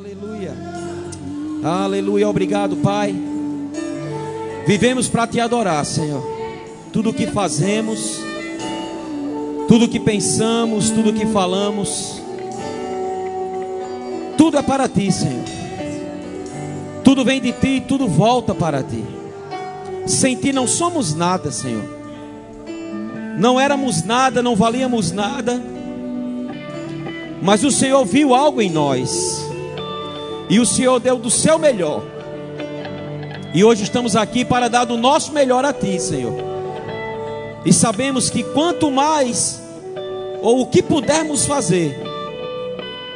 Aleluia. Aleluia. Obrigado, Pai. Vivemos para te adorar, Senhor. Tudo o que fazemos, tudo o que pensamos, tudo o que falamos, tudo é para ti, Senhor. Tudo vem de ti, tudo volta para ti. Sem ti não somos nada, Senhor. Não éramos nada, não valíamos nada. Mas o Senhor viu algo em nós. E o Senhor deu do seu melhor. E hoje estamos aqui para dar do nosso melhor a ti, Senhor. E sabemos que quanto mais ou o que pudermos fazer,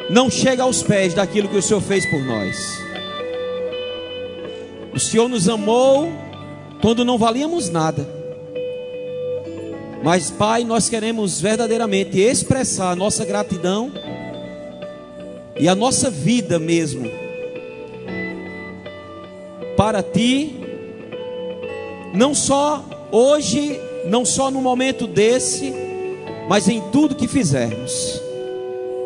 não chega aos pés daquilo que o Senhor fez por nós. O Senhor nos amou quando não valíamos nada. Mas, Pai, nós queremos verdadeiramente expressar a nossa gratidão e a nossa vida mesmo para Ti, não só hoje, não só no momento desse, mas em tudo que fizermos.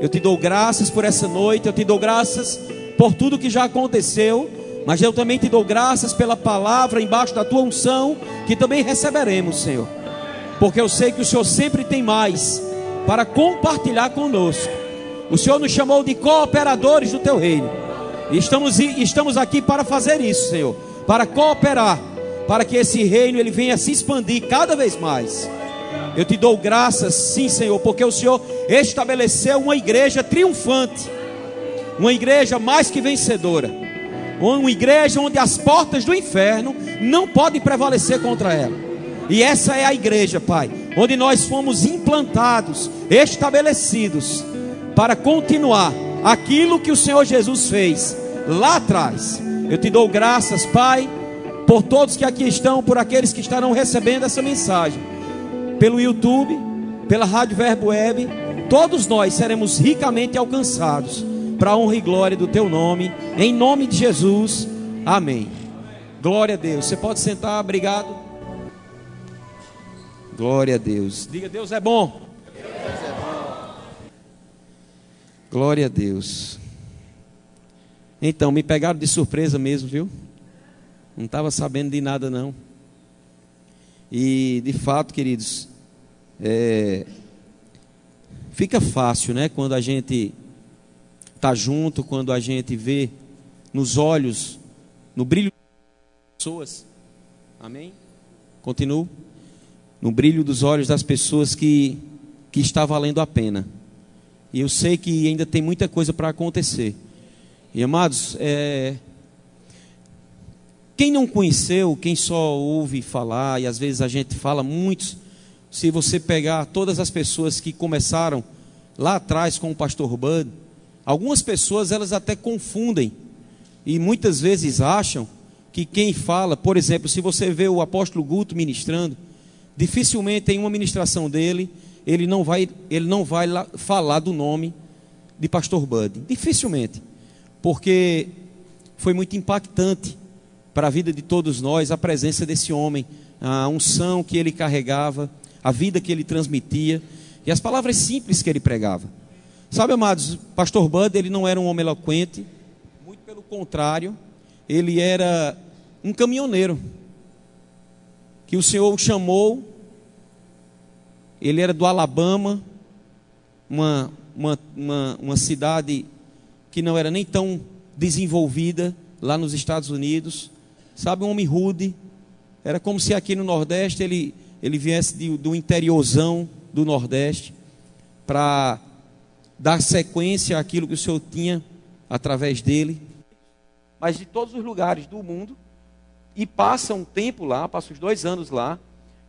Eu te dou graças por essa noite, eu te dou graças por tudo que já aconteceu mas eu também te dou graças pela palavra embaixo da tua unção, que também receberemos, Senhor. Porque eu sei que o Senhor sempre tem mais para compartilhar conosco. O Senhor nos chamou de cooperadores do teu reino. Estamos, estamos aqui para fazer isso, Senhor. Para cooperar, para que esse reino ele venha se expandir cada vez mais. Eu te dou graças, sim, Senhor, porque o Senhor estabeleceu uma igreja triunfante, uma igreja mais que vencedora uma igreja onde as portas do inferno não podem prevalecer contra ela. E essa é a igreja, Pai, onde nós fomos implantados, estabelecidos, para continuar aquilo que o Senhor Jesus fez lá atrás. Eu te dou graças, Pai, por todos que aqui estão, por aqueles que estarão recebendo essa mensagem, pelo YouTube, pela Rádio Verbo Web, todos nós seremos ricamente alcançados para a honra e glória do teu nome, em nome de Jesus. Amém. Glória a Deus. Você pode sentar, obrigado. Glória a Deus. Diga, Deus é bom. Deus é bom. Glória a Deus. Então, me pegaram de surpresa mesmo, viu? Não estava sabendo de nada, não. E, de fato, queridos, é, fica fácil, né? Quando a gente está junto, quando a gente vê nos olhos, no brilho das pessoas. Amém? Continuo. No brilho dos olhos das pessoas que, que está valendo a pena. E eu sei que ainda tem muita coisa para acontecer. E amados, é... quem não conheceu, quem só ouve falar, e às vezes a gente fala muitos, se você pegar todas as pessoas que começaram lá atrás com o pastor Bud, Algumas pessoas elas até confundem e muitas vezes acham que quem fala, por exemplo, se você vê o apóstolo Guto ministrando, dificilmente em uma ministração dele ele não vai ele não vai falar do nome de pastor Bud, dificilmente, porque foi muito impactante para a vida de todos nós a presença desse homem, a unção que ele carregava, a vida que ele transmitia e as palavras simples que ele pregava. Sabe, amados, pastor Bud, ele não era um homem eloquente, muito pelo contrário, ele era um caminhoneiro, que o Senhor chamou, ele era do Alabama, uma, uma, uma, uma cidade que não era nem tão desenvolvida lá nos Estados Unidos, sabe, um homem rude, era como se aqui no Nordeste ele, ele viesse de, do interiorzão do Nordeste para dar sequência àquilo que o Senhor tinha através dele, mas de todos os lugares do mundo, e passa um tempo lá, passa uns dois anos lá,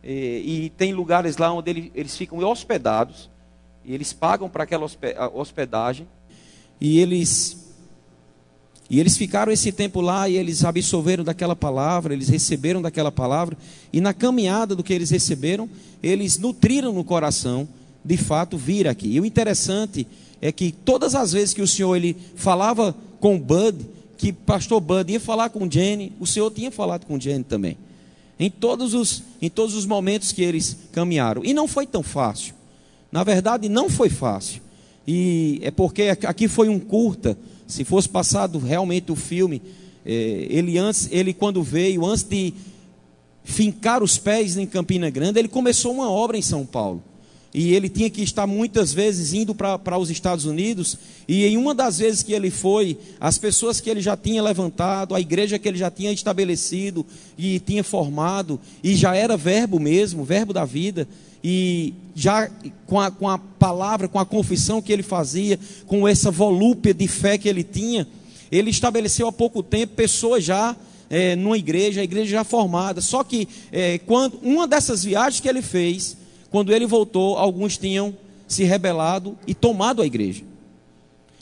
e, e tem lugares lá onde ele, eles ficam hospedados, e eles pagam para aquela hospedagem, e eles e eles ficaram esse tempo lá e eles absorveram daquela palavra, eles receberam daquela palavra, e na caminhada do que eles receberam, eles nutriram no coração de fato vir aqui. E o interessante é que todas as vezes que o Senhor ele falava com Bud, que pastor Bud ia falar com Jenny, o Senhor tinha falado com Jenny também. Em todos os em todos os momentos que eles caminharam. E não foi tão fácil. Na verdade, não foi fácil. E é porque aqui foi um curta, Se fosse passado realmente o filme, é, ele antes, ele quando veio, antes de fincar os pés em Campina Grande, ele começou uma obra em São Paulo. E ele tinha que estar muitas vezes indo para os Estados Unidos. E em uma das vezes que ele foi, as pessoas que ele já tinha levantado, a igreja que ele já tinha estabelecido e tinha formado, e já era verbo mesmo, verbo da vida, e já com a, com a palavra, com a confissão que ele fazia, com essa volúpia de fé que ele tinha, ele estabeleceu há pouco tempo pessoas já é, numa igreja, a igreja já formada. Só que é, quando uma dessas viagens que ele fez, quando ele voltou, alguns tinham se rebelado e tomado a igreja.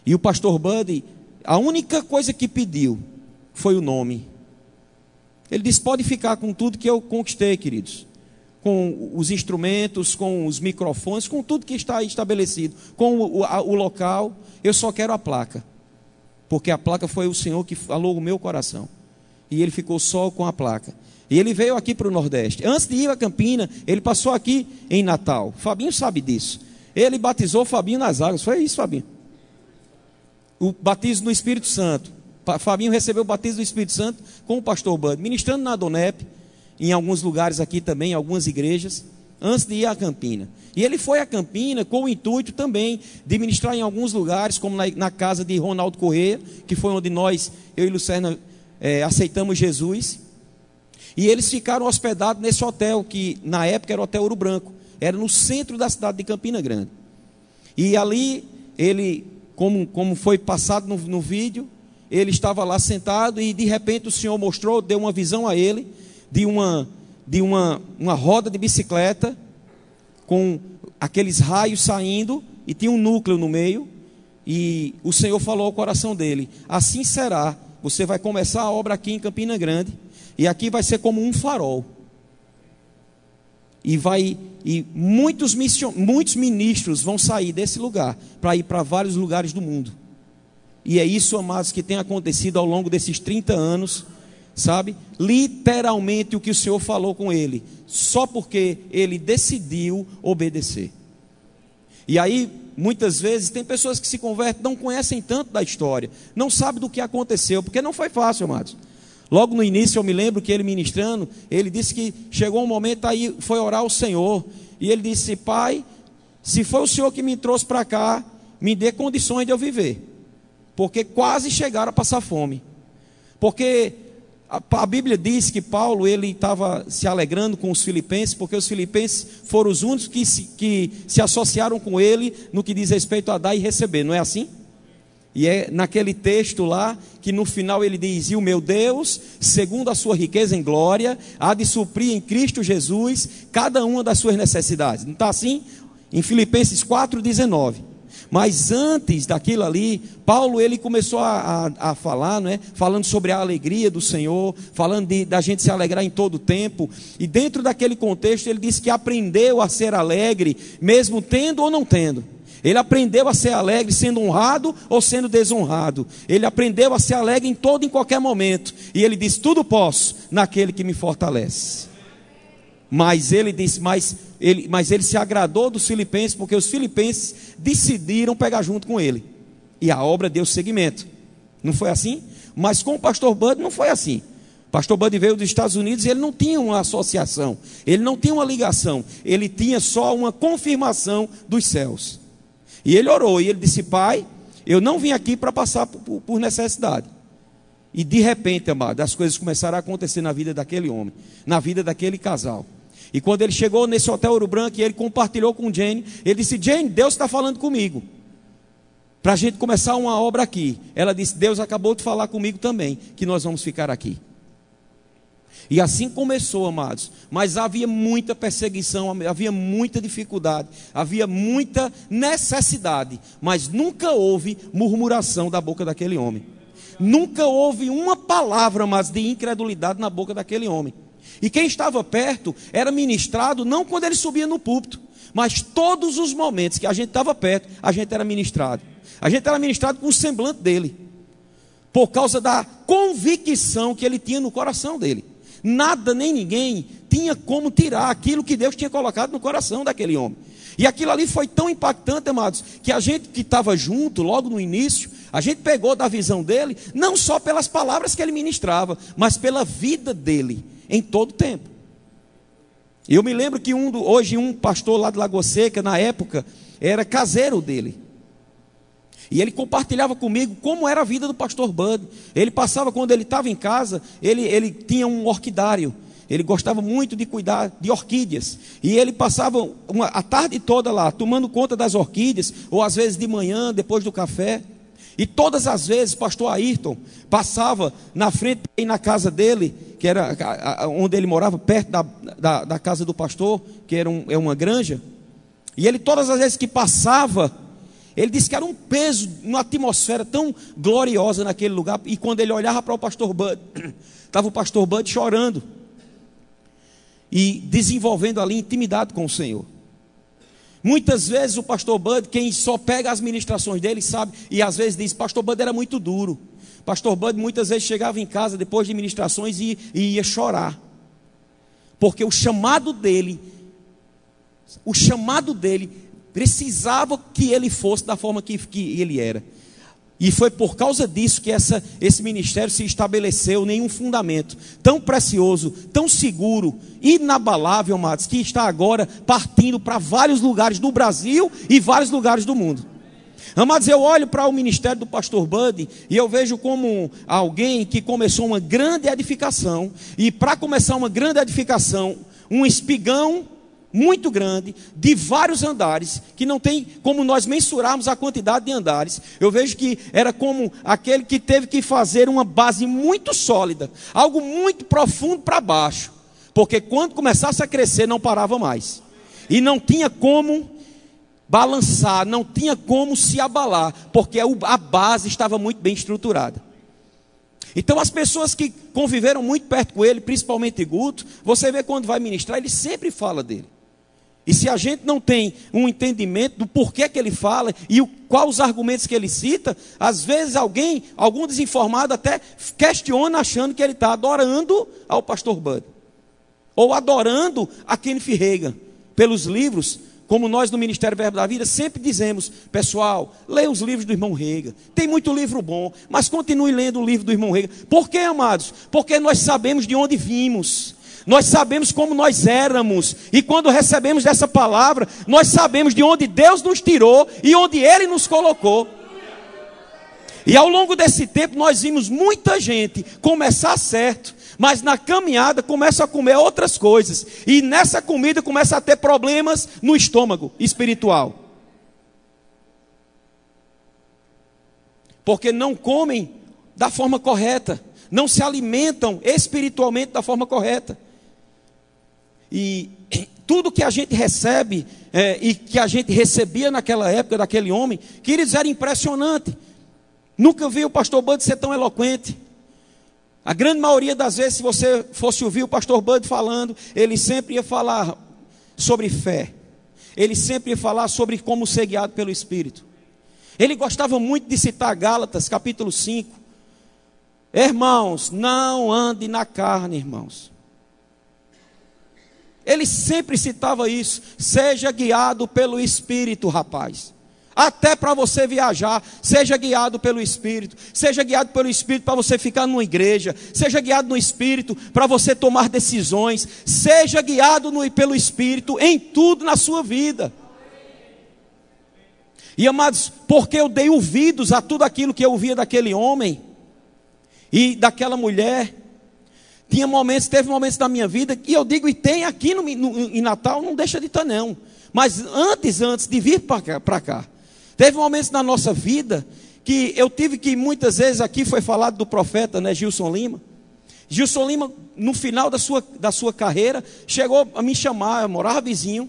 E o pastor Buddy, a única coisa que pediu foi o nome. Ele disse: pode ficar com tudo que eu conquistei, queridos. Com os instrumentos, com os microfones, com tudo que está estabelecido, com o, o local. Eu só quero a placa. Porque a placa foi o Senhor que falou o meu coração. E ele ficou só com a placa. E ele veio aqui para o Nordeste. Antes de ir a Campina, ele passou aqui em Natal. Fabinho sabe disso. Ele batizou Fabinho nas águas. Foi isso, Fabinho? O batismo no Espírito Santo. Fabinho recebeu o batismo do Espírito Santo com o pastor Bud, ministrando na Donep, em alguns lugares aqui também, em algumas igrejas, antes de ir a Campina. E ele foi a Campina com o intuito também de ministrar em alguns lugares, como na, na casa de Ronaldo Corrêa, que foi onde nós, eu e Lucerna, é, aceitamos Jesus. E eles ficaram hospedados nesse hotel, que na época era o Hotel Ouro Branco, era no centro da cidade de Campina Grande. E ali, ele, como, como foi passado no, no vídeo, ele estava lá sentado e de repente o Senhor mostrou, deu uma visão a ele de uma, de uma, uma roda de bicicleta com aqueles raios saindo e tinha um núcleo no meio. E o Senhor falou ao coração dele: Assim será, você vai começar a obra aqui em Campina Grande e aqui vai ser como um farol. E vai e muitos, mission, muitos ministros vão sair desse lugar para ir para vários lugares do mundo. E é isso, amados, que tem acontecido ao longo desses 30 anos, sabe? Literalmente o que o Senhor falou com ele, só porque ele decidiu obedecer. E aí, muitas vezes, tem pessoas que se convertem, não conhecem tanto da história, não sabem do que aconteceu, porque não foi fácil, amados. Logo no início eu me lembro que ele ministrando, ele disse que chegou um momento aí, foi orar ao Senhor, e ele disse: Pai, se foi o Senhor que me trouxe para cá, me dê condições de eu viver, porque quase chegaram a passar fome. Porque a, Bíblia diz que Paulo ele estava se alegrando com os filipenses, porque os filipenses foram os únicos que se, que se associaram com ele no que diz respeito a dar e receber, não é assim? E é naquele texto lá que no final ele diz: E o meu Deus, segundo a sua riqueza em glória, há de suprir em Cristo Jesus cada uma das suas necessidades. Não está assim? Em Filipenses 4,19. Mas antes daquilo ali, Paulo ele começou a, a, a, falar, não é? falando sobre a alegria do Senhor, falando de, da gente se alegrar em todo o tempo. E dentro daquele contexto, ele disse que aprendeu a ser alegre, mesmo tendo ou não tendo. Ele aprendeu a ser alegre sendo honrado ou sendo desonrado. Ele aprendeu a ser alegre em todo e em qualquer momento. E ele diz: Tudo posso naquele que me fortalece. Mas ele disse, mas ele, mas ele se agradou dos filipenses, porque os filipenses decidiram pegar junto com ele. E a obra deu seguimento. Não foi assim? Mas com o pastor Bud não foi assim. Pastor Bud veio dos Estados Unidos e ele não tinha uma associação, ele não tinha uma ligação, ele tinha só uma confirmação dos céus. E ele orou, e ele disse: Pai, eu não vim aqui para passar por, por necessidade. E de repente, amado, as coisas começaram a acontecer na vida daquele homem, na vida daquele casal. E quando ele chegou nesse hotel Ouro Branco e ele compartilhou com Jane, ele disse: Jane, Deus está falando comigo. Para a gente começar uma obra aqui. Ela disse: Deus acabou de falar comigo também, que nós vamos ficar aqui. E assim começou, amados. Mas havia muita perseguição, havia muita dificuldade, havia muita necessidade. Mas nunca houve murmuração da boca daquele homem. Nunca houve uma palavra mais de incredulidade na boca daquele homem. E quem estava perto era ministrado não quando ele subia no púlpito, mas todos os momentos que a gente estava perto, a gente era ministrado. A gente era ministrado com o semblante dele, por causa da convicção que ele tinha no coração dele. Nada nem ninguém tinha como tirar aquilo que Deus tinha colocado no coração daquele homem. E aquilo ali foi tão impactante, amados, que a gente que estava junto logo no início, A gente pegou da visão dele, não só pelas palavras que ele ministrava, mas pela vida dele em todo o tempo. Eu me lembro que um, hoje um pastor lá de Lagoa Seca, na época, era caseiro dele. E ele compartilhava comigo como era a vida do pastor Bud. Ele passava, quando ele estava em casa, ele, ele tinha um orquidário. Ele gostava muito de cuidar de orquídeas. E ele passava uma, a tarde toda lá, tomando conta das orquídeas, ou às vezes de manhã, depois do café. E todas as vezes, pastor Ayrton passava na frente e na casa dele, que era onde ele morava, perto da, da, da casa do pastor, que era um, é uma granja. E ele, todas as vezes que passava, ele disse que era um peso, uma atmosfera tão gloriosa naquele lugar. E quando ele olhava para o pastor Bud, estava o pastor Bud chorando e desenvolvendo ali intimidade com o Senhor. Muitas vezes o pastor Bud, quem só pega as ministrações dele, sabe, e às vezes diz: Pastor Bud era muito duro. Pastor Bud muitas vezes chegava em casa depois de ministrações e, e ia chorar, porque o chamado dele, o chamado dele precisava que ele fosse da forma que, que ele era. E foi por causa disso que essa, esse ministério se estabeleceu nenhum fundamento tão precioso, tão seguro, inabalável, amados, que está agora partindo para vários lugares do Brasil e vários lugares do mundo. Amados, eu olho para o ministério do pastor Buddy e eu vejo como alguém que começou uma grande edificação, e para começar uma grande edificação, um espigão muito grande, de vários andares, que não tem como nós mensurarmos a quantidade de andares. Eu vejo que era como aquele que teve que fazer uma base muito sólida, algo muito profundo para baixo, porque quando começasse a crescer não parava mais. E não tinha como balançar, não tinha como se abalar, porque a base estava muito bem estruturada. Então, as pessoas que conviveram muito perto com ele, principalmente Guto, você vê quando vai ministrar, ele sempre fala dele. E se a gente não tem um entendimento do porquê que ele fala e o, quais os argumentos que ele cita, às vezes alguém, algum desinformado até questiona achando que ele está adorando ao pastor Bud. Ou adorando a Kenneth Reagan. Pelos livros, como nós no Ministério Verbo da Vida sempre dizemos, pessoal, leia os livros do irmão Rega. Tem muito livro bom, mas continue lendo o livro do irmão Rega. Por quê, amados? Porque nós sabemos de onde vimos. Nós sabemos como nós éramos, e quando recebemos essa palavra, nós sabemos de onde Deus nos tirou e onde Ele nos colocou. E ao longo desse tempo, nós vimos muita gente começar certo, mas na caminhada começa a comer outras coisas, e nessa comida começa a ter problemas no estômago espiritual. Porque não comem da forma correta, não se alimentam espiritualmente da forma correta. E tudo que a gente recebe é, e que a gente recebia naquela época daquele homem, queridos, era impressionante. Nunca vi o pastor Bud ser tão eloquente. A grande maioria das vezes, se você fosse ouvir o pastor Bud falando, ele sempre ia falar sobre fé. Ele sempre ia falar sobre como ser guiado pelo Espírito. Ele gostava muito de citar Gálatas, capítulo 5. Irmãos, não ande na carne, irmãos. Ele sempre citava isso. Seja guiado pelo Espírito, rapaz. Até para você viajar, seja guiado pelo Espírito. Seja guiado pelo Espírito para você ficar numa igreja. Seja guiado no Espírito para você tomar decisões. Seja guiado no, pelo Espírito em tudo na sua vida. E amados, porque eu dei ouvidos a tudo aquilo que eu ouvia daquele homem e daquela mulher, tinha momentos, teve momentos da minha vida, e eu digo, e tem aqui no, no, em Natal, não deixa de estar não. Mas antes, antes de vir para cá, cá, teve momentos na nossa vida que eu tive que muitas vezes aqui foi falado do profeta, né, Gilson Lima. Gilson Lima, no final da sua, da sua carreira, chegou a me chamar, eu morava vizinho,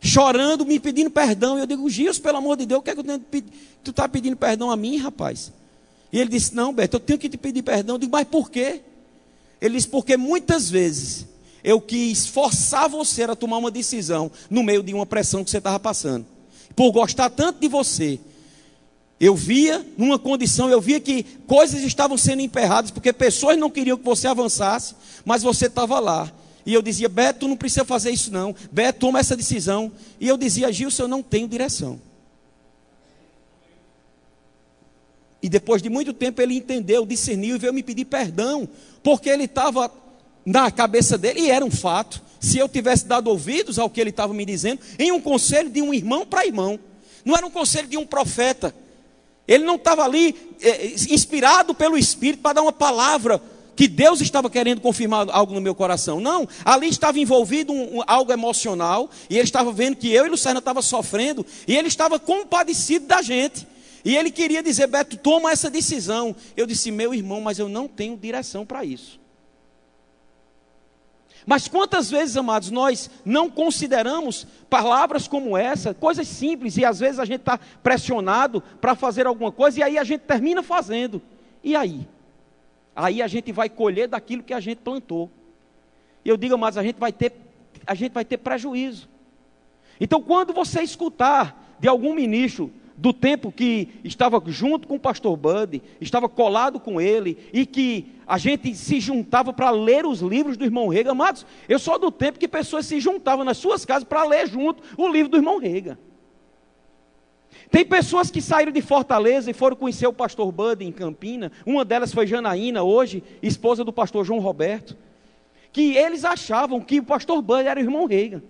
chorando, me pedindo perdão. E eu digo, Gilson, pelo amor de Deus, o que é que tu está pedindo perdão a mim, rapaz? E ele disse, não, Beto, eu tenho que te pedir perdão. Eu digo, mas por quê? Ele diz: porque muitas vezes eu quis forçar você a tomar uma decisão no meio de uma pressão que você estava passando. Por gostar tanto de você, eu via numa condição, eu via que coisas estavam sendo emperradas, porque pessoas não queriam que você avançasse, mas você estava lá. E eu dizia, Beto, não precisa fazer isso não. Beto, toma essa decisão. E eu dizia, Gilson, eu não tenho direção. E depois de muito tempo ele entendeu, discerniu e veio me pedir perdão, porque ele estava na cabeça dele, e era um fato, se eu tivesse dado ouvidos ao que ele estava me dizendo, em um conselho de um irmão para irmão, não era um conselho de um profeta, ele não estava ali é, inspirado pelo Espírito para dar uma palavra que Deus estava querendo confirmar algo no meu coração. Não, ali estava envolvido um, um, algo emocional, e ele estava vendo que eu e Luciana estava sofrendo, e ele estava compadecido da gente. E ele queria dizer, Beto, toma essa decisão. Eu disse, meu irmão, mas eu não tenho direção para isso. Mas quantas vezes, amados, nós não consideramos palavras como essa, coisas simples, e às vezes a gente está pressionado para fazer alguma coisa, e aí a gente termina fazendo. E aí? Aí a gente vai colher daquilo que a gente plantou. E eu digo, amados, a gente vai ter, a gente vai ter prejuízo. Então, quando você escutar de algum ministro do tempo que estava junto com o pastor Bud, estava colado com ele, e que a gente se juntava para ler os livros do irmão Rega. Amados, eu sou do tempo que pessoas se juntavam nas suas casas para ler junto o livro do irmão Rega. Tem pessoas que saíram de Fortaleza e foram conhecer o pastor Bud em Campina. Uma delas foi Janaína, hoje, esposa do pastor João Roberto. Que eles achavam que o pastor Bud era o irmão Rega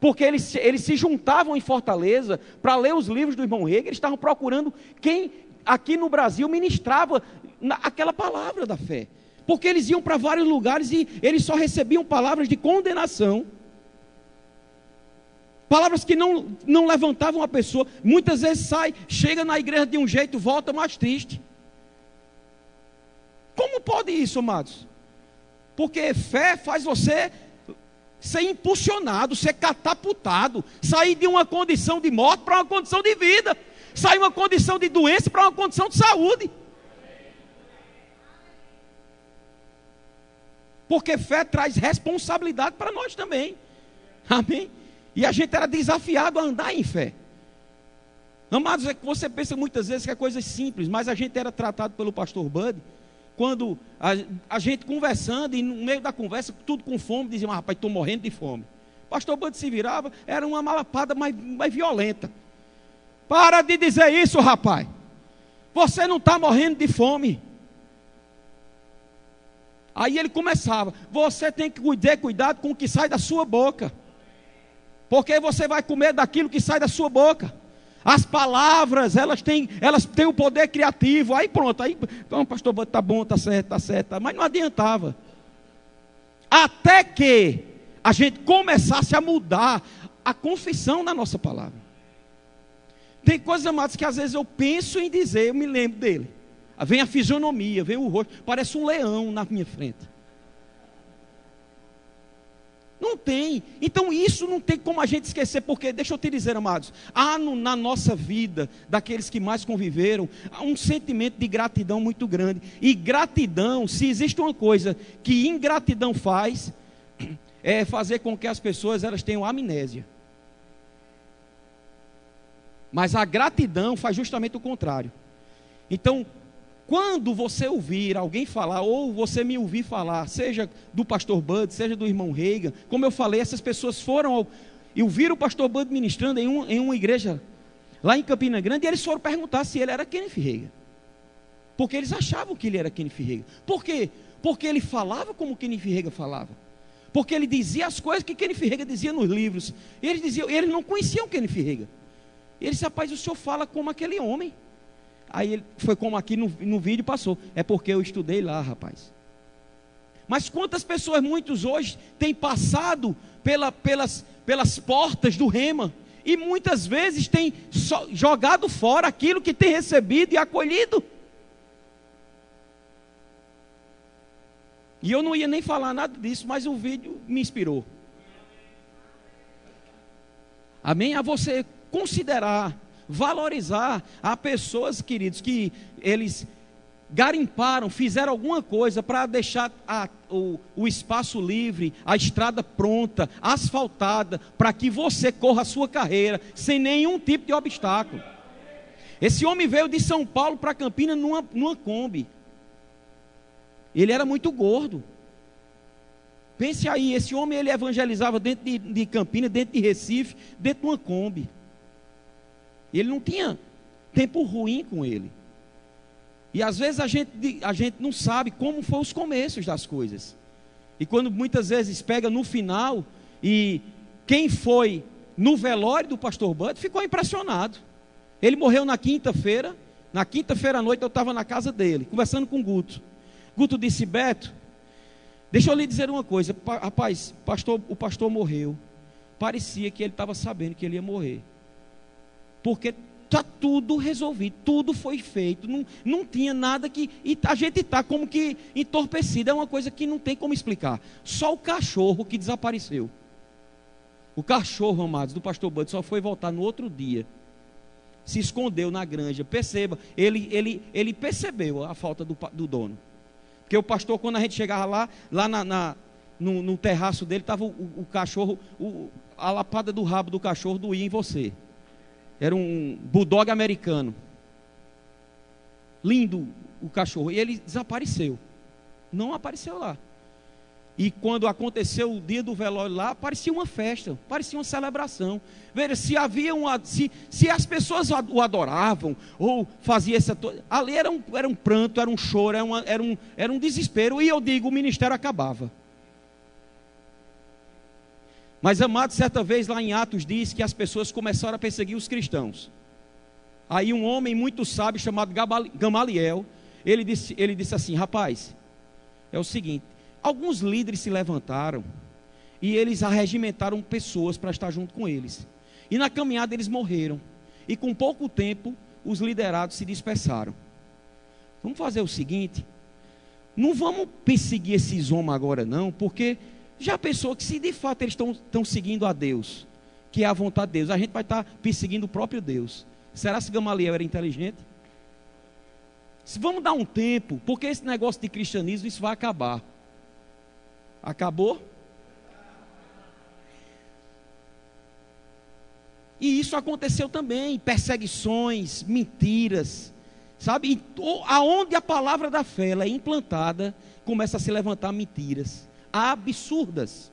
porque eles, eles se juntavam em Fortaleza para ler os livros do irmão Rega, eles estavam procurando quem aqui no Brasil ministrava aquela palavra da fé. Porque eles iam para vários lugares e eles só recebiam palavras de condenação. Palavras que não, não levantavam a pessoa. Muitas vezes sai, chega na igreja de um jeito, volta mais triste. Como pode isso, amados? Porque fé faz você ser impulsionado, ser catapultado, sair de uma condição de morte para uma condição de vida, sair de uma condição de doença para uma condição de saúde. Porque fé traz responsabilidade para nós também. Amém? E a gente era desafiado a andar em fé. Amados, é que você pensa muitas vezes que é coisa simples, mas a gente era tratado pelo pastor Bud quando a, a, gente conversando, e no meio da conversa, tudo com fome, dizia, rapaz, estou morrendo de fome. Pastor Bando se virava, era uma malapada mais, mais violenta. Para de dizer isso, rapaz. Você não está morrendo de fome. Aí ele começava: Você tem que ter cuidado com o que sai da sua boca. Porque você vai comer daquilo que sai da sua boca. As palavras, elas têm, elas têm o poder criativo. Aí pronto, aí, então, pastor, tá bom, tá certo, tá certo, mas não adiantava. Até que a gente começasse a mudar a confissão da nossa palavra. Tem coisas, amados, que às vezes eu penso em dizer, eu me lembro dele. Vem a fisionomia, vem o rosto, parece um leão na minha frente. Não tem. Então isso não tem como a gente esquecer, porque, deixa eu te dizer, amados, há no, na nossa vida, daqueles que mais conviveram, um sentimento de gratidão muito grande. E gratidão, se existe uma coisa que ingratidão faz, é fazer com que as pessoas elas tenham amnésia. Mas a gratidão faz justamente o contrário. Então, quando você ouvir alguém falar, ou você me ouvir falar, seja do pastor Bud, seja do irmão Reiga, como eu falei, essas pessoas foram ao, e ouviram o pastor Bud ministrando em, um, em uma igreja lá em Campina Grande, e eles foram perguntar se ele era Kenneth Reiga. Porque eles achavam que ele era Kenneth Reiga. Por quê? Porque ele falava como Kenneth Reiga falava. Porque ele dizia as coisas que Kenneth Reiga dizia nos livros. Eles diziam, eles não conheciam Kenneth Reiga. E eles, rapaz, o senhor fala como aquele homem. Aí ele foi como aqui no, no vídeo passou. É porque eu estudei lá, rapaz. Mas quantas pessoas, muitos hoje, têm passado pela, pelas, pelas portas do rema e muitas vezes têm jogado fora aquilo que tem recebido e acolhido. E eu não ia nem falar nada disso, mas o vídeo me inspirou. Amém? A você considerar valorizar a pessoas, queridos, que eles garimparam, fizeram alguma coisa para deixar a, o, o espaço livre, a estrada pronta, asfaltada, para que você corra a sua carreira sem nenhum tipo de obstáculo. Esse homem veio de São Paulo para Campinas numa, numa Kombi. Ele era muito gordo. Pense aí, esse homem ele evangelizava dentro de, de Campinas, dentro de Recife, dentro de uma Kombi. E ele não tinha tempo ruim com ele. E às vezes a gente, a gente não sabe como foram os começos das coisas. E quando muitas vezes pega no final, e quem foi no velório do pastor Bud ficou impressionado. Ele morreu na quinta-feira. Na quinta-feira à noite eu estava na casa dele, conversando com o Guto. Guto disse: Beto, deixa eu lhe dizer uma coisa. Rapaz, pastor, o pastor morreu. Parecia que ele estava sabendo que ele ia morrer. Porque está tudo resolvido, tudo foi feito, não, não tinha nada que. E a gente está como que entorpecido, é uma coisa que não tem como explicar. Só o cachorro que desapareceu. O cachorro, amados, do pastor Bud só foi voltar no outro dia. Se escondeu na granja. Perceba, ele, ele, ele percebeu a falta do, do dono. Porque o pastor, quando a gente chegava lá, lá na, na no, no, terraço dele, estava o, o, cachorro, o, a lapada do rabo do cachorro doía em você. Era um bulldog americano. Lindo o cachorro. E ele desapareceu. Não apareceu lá. E quando aconteceu o dia do velório lá, parecia uma festa, parecia uma celebração. Veja, se havia um, se, se as pessoas o adoravam, ou faziam essa. Ali era um, era um pranto, era um choro, era, uma, era, um, era um desespero. E eu digo, o ministério acabava. Mas Amado, certa vez lá em Atos, diz que as pessoas começaram a perseguir os cristãos. Aí um homem muito sábio chamado Gamaliel, ele disse, ele disse assim: rapaz, é o seguinte, alguns líderes se levantaram e eles arregimentaram pessoas para estar junto com eles. E na caminhada eles morreram. E com pouco tempo, os liderados se dispersaram. Vamos fazer o seguinte: não vamos perseguir esses homens agora, não, porque já pensou que se de fato eles estão seguindo a Deus, que é a vontade de Deus, a gente vai estar perseguindo o próprio Deus. Será que Gamaliel era inteligente? Se vamos dar um tempo, porque esse negócio de cristianismo isso vai acabar. Acabou? E isso aconteceu também, perseguições, mentiras, sabe? aonde a palavra da fé é implantada, começa a se levantar mentiras absurdas.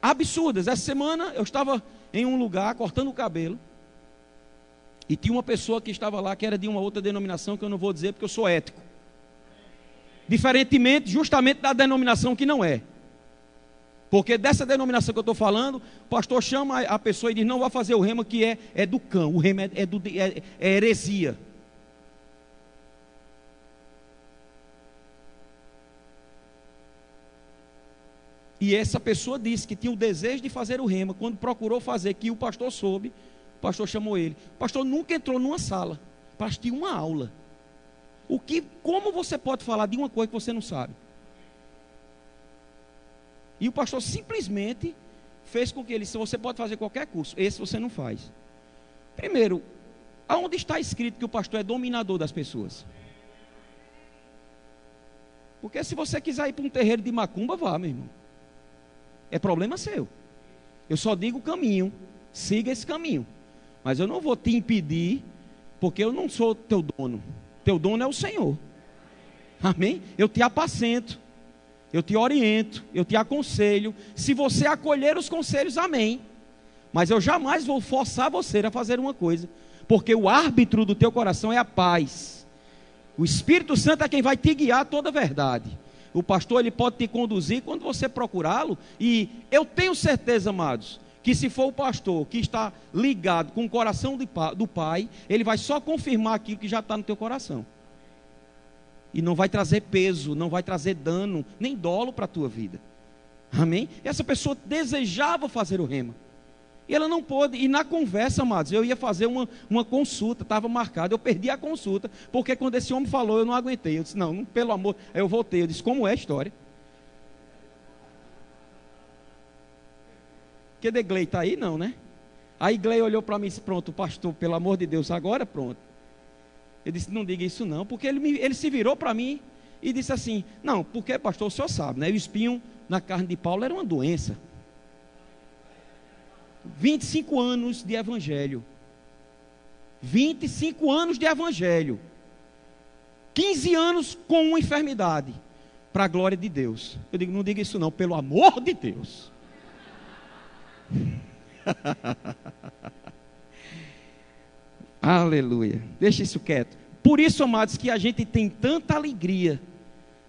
Absurdas. Essa semana eu estava em um lugar cortando o cabelo. E tinha uma pessoa que estava lá que era de uma outra denominação que eu não vou dizer porque eu sou ético. Diferentemente, justamente da denominação que não é. Porque dessa denominação que eu estou falando, o pastor chama a pessoa e diz: não vai fazer o rema que é, é do cão, o rema é, é, do, é, é heresia. E essa pessoa disse que tinha o desejo de fazer o rema. Quando procurou fazer, que o pastor soube, o pastor chamou ele. O pastor nunca entrou numa sala para assistir uma aula. O que, como você pode falar de uma coisa que você não sabe? E o pastor simplesmente fez com que ele disse: você pode fazer qualquer curso, esse você não faz. Primeiro, aonde está escrito que o pastor é dominador das pessoas? Porque se você quiser ir para um terreiro de macumba, vá, meu irmão. É problema seu. Eu só digo o caminho. Siga esse caminho. Mas eu não vou te impedir, porque eu não sou teu dono. Teu dono é o Senhor. Amém? Eu te apacento. Eu te oriento, eu te aconselho. Se você acolher os conselhos, amém. Mas eu jamais vou forçar você a fazer uma coisa, porque o árbitro do teu coração é a paz. O Espírito Santo é quem vai te guiar toda a verdade. O pastor ele pode te conduzir quando você procurá-lo. E eu tenho certeza, amados, que se for o pastor que está ligado com o coração do pai, ele vai só confirmar aquilo que já está no teu coração. E não vai trazer peso, não vai trazer dano, nem dolo para a tua vida. Amém? Essa pessoa desejava fazer o rema. E ela não pôde. E na conversa, amados, eu ia fazer uma, uma consulta, estava marcado. Eu perdi a consulta, porque quando esse homem falou, eu não aguentei. Eu disse, não, pelo amor. Aí eu voltei. Eu disse, como é a história? Que de Glei está aí? Não, né? Aí Glei olhou para mim e disse, pronto, pastor, pelo amor de Deus, agora pronto. Ele disse, não diga isso não, porque ele, me, ele se virou para mim e disse assim, não, porque pastor, o senhor sabe, né? O espinho na carne de Paulo era uma doença. 25 anos de evangelho. 25 anos de evangelho. 15 anos com uma enfermidade. Para a glória de Deus. Eu digo, não diga isso não, pelo amor de Deus. Aleluia. Deixa isso quieto. Por isso, amados, que a gente tem tanta alegria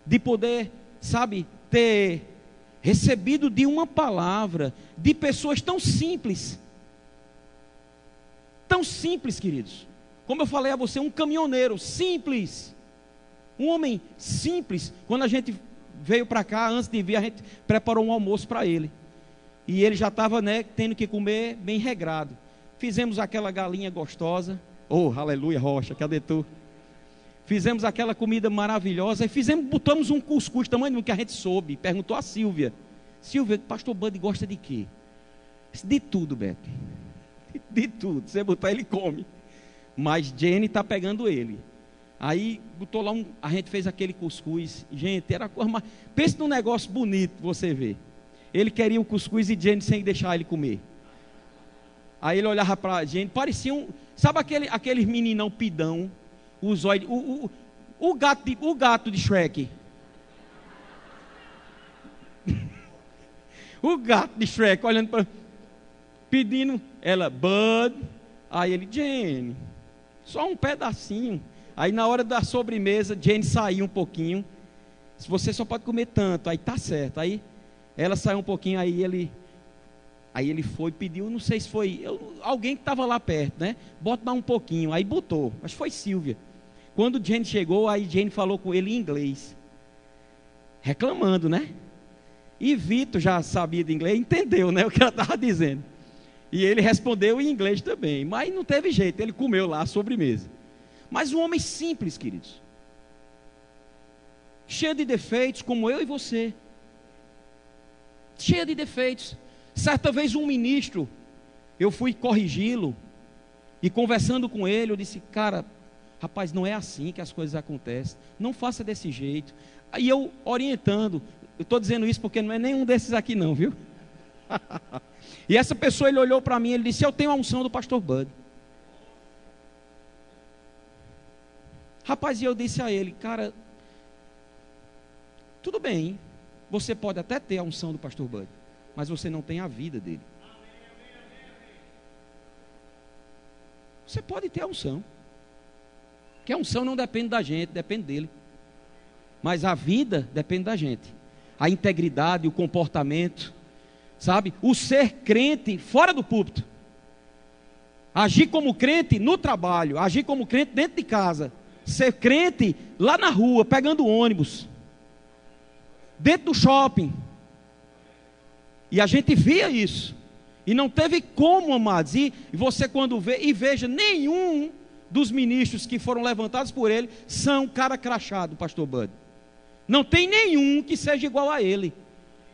de poder, sabe, ter recebido de uma palavra de pessoas tão simples. Tão simples, queridos. Como eu falei a você, um caminhoneiro simples. Um homem simples. Quando a gente veio para cá, antes de vir, a gente preparou um almoço para ele. E ele já estava né, tendo que comer bem regrado. Fizemos aquela galinha gostosa. Oh, aleluia, rocha, cadê tu? Fizemos aquela comida maravilhosa. E fizemos, botamos um cuscuz, tamanho que a gente soube. Perguntou a Silvia. Silvia, pastor Bud gosta de quê? De tudo, Beto. De tudo. Você botar, ele come. Mas Jenny está pegando ele. Aí botou lá um. A gente fez aquele cuscuz. Gente, era coisa mais. Pense num negócio bonito você ver. Ele queria o cuscuz e Jenny sem deixar ele comer. Aí ele olhava para Jenny, parecia um. Sabe aquele, aquele meninão pidão? O, o, o, gato de, o gato de Shrek. o gato de Shrek olhando para. Pedindo. Ela, Bud. Aí ele, Jenny, só um pedacinho. Aí na hora da sobremesa, Jane saiu um pouquinho. Se você só pode comer tanto, aí tá certo. Aí ela saiu um pouquinho, aí ele Aí ele foi, pediu, não sei se foi eu, alguém que estava lá perto, né? Bota mais um pouquinho. Aí botou. Mas foi Silvia. Quando Jane chegou, aí Jane falou com ele em inglês. Reclamando, né? E Vitor já sabia de inglês, entendeu, né? O que ela estava dizendo. E ele respondeu em inglês também. Mas não teve jeito, ele comeu lá a sobremesa. Mas um homem simples, queridos. Cheio de defeitos, como eu e você. Cheio de defeitos. Certa vez um ministro, eu fui corrigi-lo. E conversando com ele, eu disse, cara, rapaz, não é assim que as coisas acontecem. Não faça desse jeito. Aí eu orientando, eu estou dizendo isso porque não é nenhum desses aqui não, viu? e essa pessoa, ele olhou para mim, ele disse, eu tenho a unção do pastor Bud. Rapaz, e eu disse a ele, cara, tudo bem, você pode até ter a unção do pastor Bud, mas você não tem a vida dele. Você pode ter a unção. Que a unção não depende da gente, depende dele. Mas a vida depende da gente. A integridade, o comportamento, sabe? O ser crente fora do púlpito. Agir como crente no trabalho, agir como crente dentro de casa, ser crente lá na rua, pegando ônibus, dentro do shopping. E a gente via isso. E não teve como, amados. E você, quando vê, e veja, nenhum dos ministros que foram levantados por ele são cara crachado, pastor Bud. Não tem nenhum que seja igual a ele.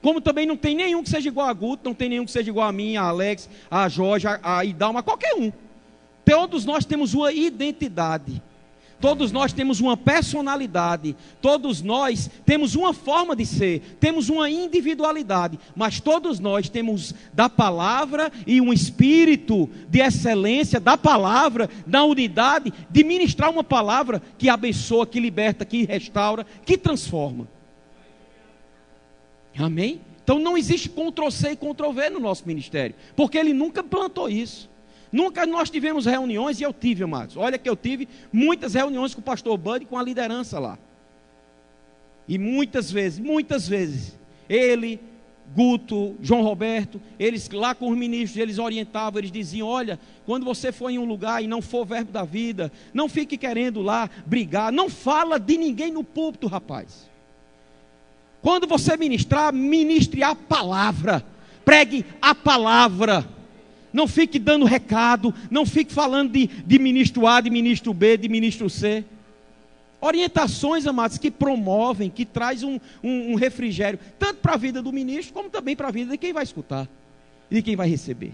Como também não tem nenhum que seja igual a Guto, não tem nenhum que seja igual a mim, a Alex, a Jorge, a, a Idalma, qualquer um. Todos nós temos uma identidade. Todos nós temos uma personalidade, todos nós temos uma forma de ser, temos uma individualidade, mas todos nós temos da palavra e um espírito de excelência da palavra, da unidade, de ministrar uma palavra que abençoa, que liberta, que restaura, que transforma. Amém? Então não existe Ctrl-C e Ctrl-V no nosso ministério, porque ele nunca plantou isso. Nunca nós tivemos reuniões, e eu tive, amados. Olha que eu tive muitas reuniões com o pastor Bud e com a liderança lá. E muitas vezes, muitas vezes, ele, Guto, João Roberto, eles lá com os ministros, eles orientavam, eles diziam: olha, quando você for em um lugar e não for verbo da vida, não fique querendo lá brigar, não fala de ninguém no púlpito, rapaz. Quando você ministrar, ministre a palavra, pregue a palavra não fique dando recado, não fique falando de, de ministro A, de ministro B, de ministro C. Orientações, amados, que promovem, que traz um, um, um refrigério, tanto para a vida do ministro, como também para a vida de quem vai escutar e de quem vai receber.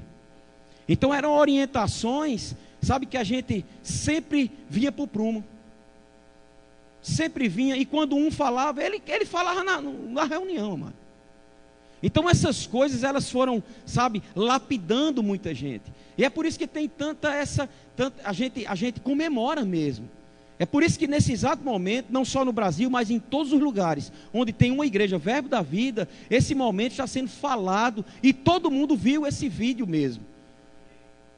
Então eram orientações, sabe, que a gente sempre vinha para o prumo. Sempre vinha, e quando um falava, ele, ele falava na, na reunião, amado. Então essas coisas elas foram, sabe, lapidando muita gente. E é por isso que tem tanta essa, tanta, a gente a gente comemora mesmo. É por isso que nesse exato momento, não só no Brasil, mas em todos os lugares onde tem uma igreja, Verbo da Vida, esse momento está sendo falado e todo mundo viu esse vídeo mesmo.